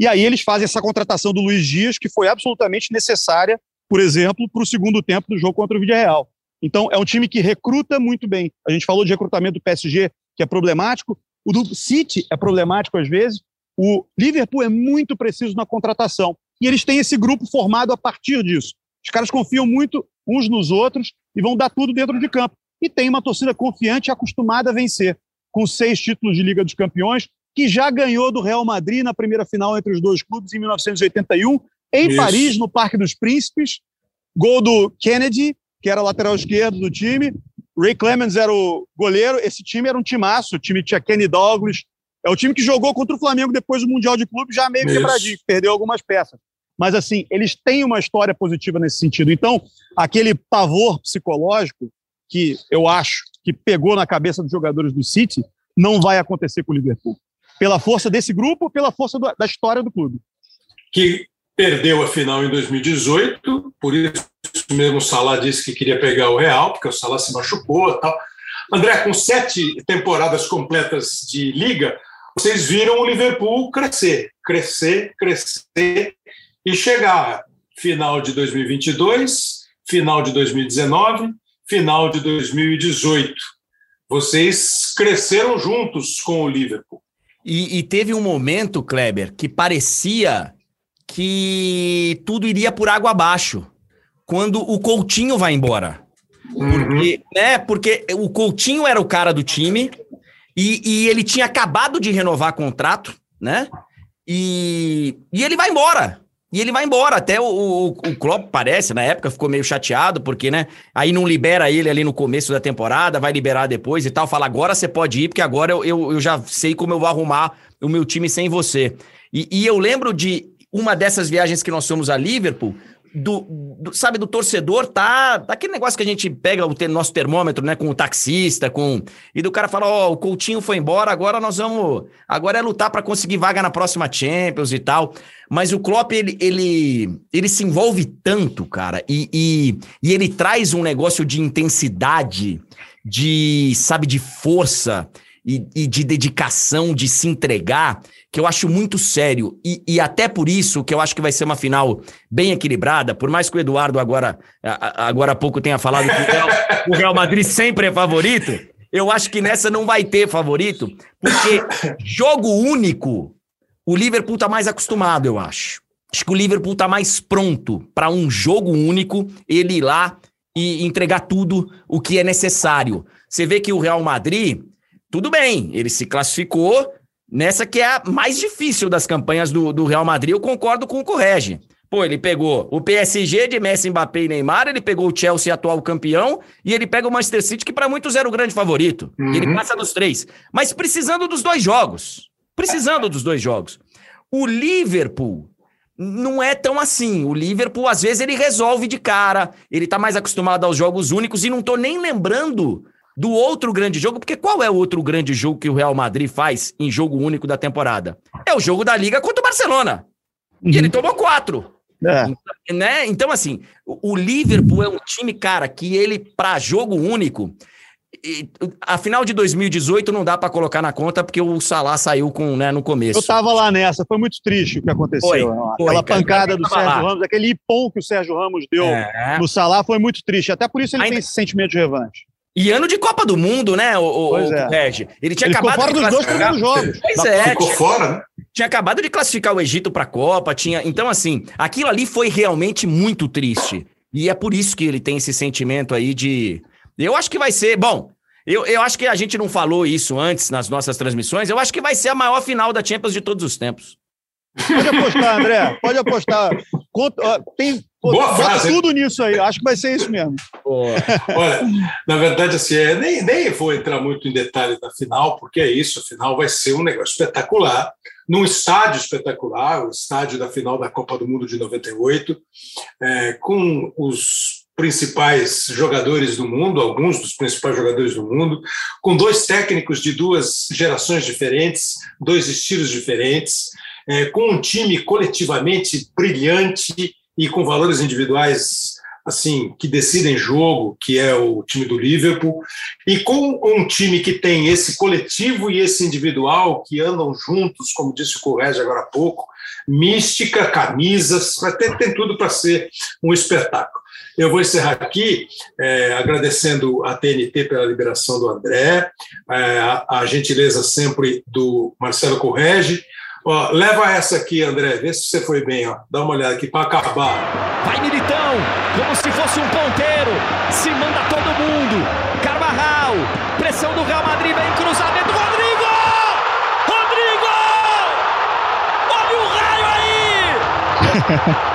E aí eles fazem essa contratação do Luiz Dias, que foi absolutamente necessária, por exemplo, para o segundo tempo do jogo contra o Villarreal. Então, é um time que recruta muito bem. A gente falou de recrutamento do PSG, que é problemático. O do City é problemático às vezes. O Liverpool é muito preciso na contratação. E eles têm esse grupo formado a partir disso. Os caras confiam muito uns nos outros e vão dar tudo dentro de campo. E tem uma torcida confiante e acostumada a vencer, com seis títulos de Liga dos Campeões, que já ganhou do Real Madrid na primeira final entre os dois clubes em 1981, em Isso. Paris, no Parque dos Príncipes. Gol do Kennedy, que era lateral esquerdo do time. Ray Clemens era o goleiro. Esse time era um timaço. O time tinha Kenny Douglas. É o time que jogou contra o Flamengo depois do Mundial de Clube, já meio Isso. quebradinho, perdeu algumas peças. Mas, assim, eles têm uma história positiva nesse sentido. Então, aquele pavor psicológico que eu acho que pegou na cabeça dos jogadores do City não vai acontecer com o Liverpool. Pela força desse grupo, pela força do, da história do clube. Que perdeu a final em 2018, por isso mesmo o Salah disse que queria pegar o Real, porque o Salah se machucou tal. André, com sete temporadas completas de liga, vocês viram o Liverpool crescer, crescer, crescer e chegar final de 2022, final de 2019, final de 2018. Vocês cresceram juntos com o Liverpool. E, e teve um momento, Kleber, que parecia que tudo iria por água abaixo quando o Coutinho vai embora. Porque, uhum. né, porque o Coutinho era o cara do time e, e ele tinha acabado de renovar contrato, né? E, e ele vai embora. E ele vai embora. Até o, o, o Klopp parece, na época, ficou meio chateado, porque, né? Aí não libera ele ali no começo da temporada, vai liberar depois e tal. Fala, agora você pode ir, porque agora eu, eu, eu já sei como eu vou arrumar o meu time sem você. E, e eu lembro de uma dessas viagens que nós fomos a Liverpool, do, do, sabe, do torcedor tá. Daquele negócio que a gente pega o nosso termômetro, né, com o taxista, com. E do cara fala: Ó, oh, o Coutinho foi embora, agora nós vamos. Agora é lutar para conseguir vaga na próxima Champions e tal. Mas o Klopp, ele, ele, ele se envolve tanto, cara, e, e, e ele traz um negócio de intensidade, de, sabe, de força e, e de dedicação, de se entregar que eu acho muito sério. E, e, até por isso que eu acho que vai ser uma final bem equilibrada, por mais que o Eduardo agora, agora há pouco tenha falado que o Real, o Real Madrid sempre é favorito. Eu acho que nessa não vai ter favorito, porque jogo único, o Liverpool tá mais acostumado, eu acho. Acho que o Liverpool tá mais pronto para um jogo único, ele ir lá e entregar tudo o que é necessário. Você vê que o Real Madrid, tudo bem, ele se classificou, Nessa que é a mais difícil das campanhas do, do Real Madrid, eu concordo com o Correge. Pô, ele pegou o PSG de Messi, Mbappé e Neymar, ele pegou o Chelsea, atual campeão, e ele pega o Manchester City, que para muitos era o grande favorito. Uhum. Ele passa dos três. Mas precisando dos dois jogos. Precisando dos dois jogos. O Liverpool não é tão assim. O Liverpool, às vezes, ele resolve de cara. Ele tá mais acostumado aos jogos únicos, e não tô nem lembrando do outro grande jogo, porque qual é o outro grande jogo que o Real Madrid faz em jogo único da temporada? É o jogo da Liga contra o Barcelona. Uhum. E ele tomou quatro. É. Então, né? Então, assim, o Liverpool é um time, cara, que ele, para jogo único, a final de 2018 não dá para colocar na conta porque o Salah saiu com, né, no começo. Eu tava lá nessa, foi muito triste o que aconteceu. Foi, Aquela foi, pancada do Sérgio lá. Ramos, aquele ipom que o Sérgio Ramos deu é. no Salah foi muito triste. Até por isso ele Ainda... tem esse sentimento de revanche. E ano de Copa do Mundo, né, o, o, é. Regi? Ele tinha ele acabado ficou fora de dos dois primeiros jogos. Pois é. Ficou tinha, fora, né? Tinha acabado de classificar o Egito para a Copa, tinha. Então, assim, aquilo ali foi realmente muito triste. E é por isso que ele tem esse sentimento aí de. Eu acho que vai ser. Bom, eu, eu acho que a gente não falou isso antes nas nossas transmissões. Eu acho que vai ser a maior final da Champions de todos os tempos. Pode apostar, André. Pode apostar. Conta, tem Boa frase. tudo nisso aí. Acho que vai ser isso mesmo. Olha, na verdade, assim, é, nem, nem vou entrar muito em detalhes da final, porque é isso. A final vai ser um negócio espetacular, num estádio espetacular, o estádio da final da Copa do Mundo de 98, é, com os principais jogadores do mundo, alguns dos principais jogadores do mundo, com dois técnicos de duas gerações diferentes, dois estilos diferentes, é, com um time coletivamente brilhante e com valores individuais assim que decidem jogo, que é o time do Liverpool, e com um time que tem esse coletivo e esse individual que andam juntos, como disse o Correge agora há pouco, mística, camisas, tem, tem tudo para ser um espetáculo. Eu vou encerrar aqui é, agradecendo a TNT pela liberação do André, é, a, a, gentileza sempre do Marcelo Correge. Ó, leva essa aqui, André, vê se você foi bem. Ó. Dá uma olhada aqui para acabar. Vai, Militão, como se fosse um ponteiro. Se manda todo mundo. Carvajal, pressão do Real Madrid, vem cruzamento. Rodrigo! Rodrigo! Olha o raio aí!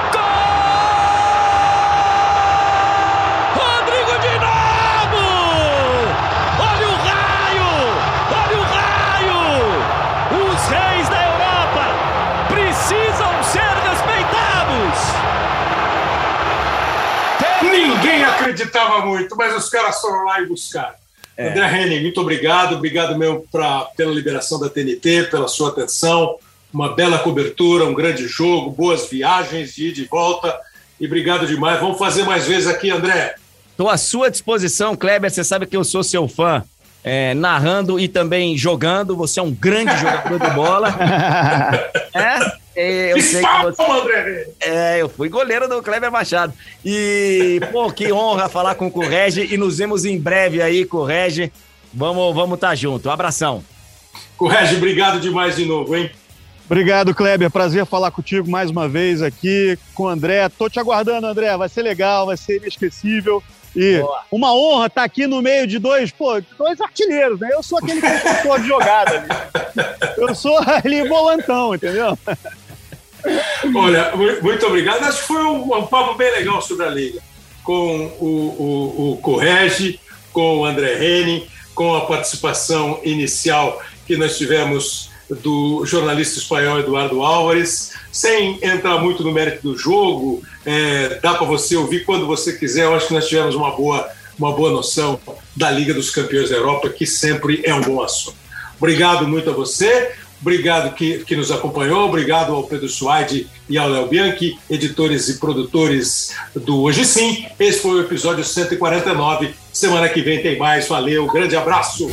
acreditava muito, mas os caras foram lá e buscaram. É. André Henning, muito obrigado. Obrigado mesmo pra, pela liberação da TNT, pela sua atenção. Uma bela cobertura, um grande jogo, boas viagens de ida e volta. E obrigado demais. Vamos fazer mais vezes aqui, André. Estou à sua disposição, Kleber. Você sabe que eu sou seu fã. É, narrando e também jogando. Você é um grande jogador de bola. é? É, eu sei que você... André! É, eu fui goleiro do Kleber Machado. E, pô, que honra falar com o Correge e nos vemos em breve aí, Correge. Vamos vamos estar tá junto. Um abração. Correge, obrigado demais de novo, hein? Obrigado, Kleber. Prazer falar contigo mais uma vez aqui com o André. Tô te aguardando, André. Vai ser legal, vai ser inesquecível. E Boa. uma honra estar tá aqui no meio de dois, pô, dois artilheiros, né? Eu sou aquele construtor de jogada ali. Eu sou ali volantão, entendeu? Olha, muito obrigado. Acho que foi um, um papo bem legal sobre a Liga. Com o, o, o Correge, com o André Henning, com a participação inicial que nós tivemos do jornalista espanhol Eduardo Álvares. Sem entrar muito no mérito do jogo, é, dá para você ouvir quando você quiser. Eu acho que nós tivemos uma boa, uma boa noção da Liga dos Campeões da Europa, que sempre é um bom assunto. Obrigado muito a você. Obrigado que, que nos acompanhou, obrigado ao Pedro Suaide e ao Léo Bianchi, editores e produtores do Hoje Sim. Esse foi o episódio 149. Semana que vem tem mais. Valeu, grande abraço!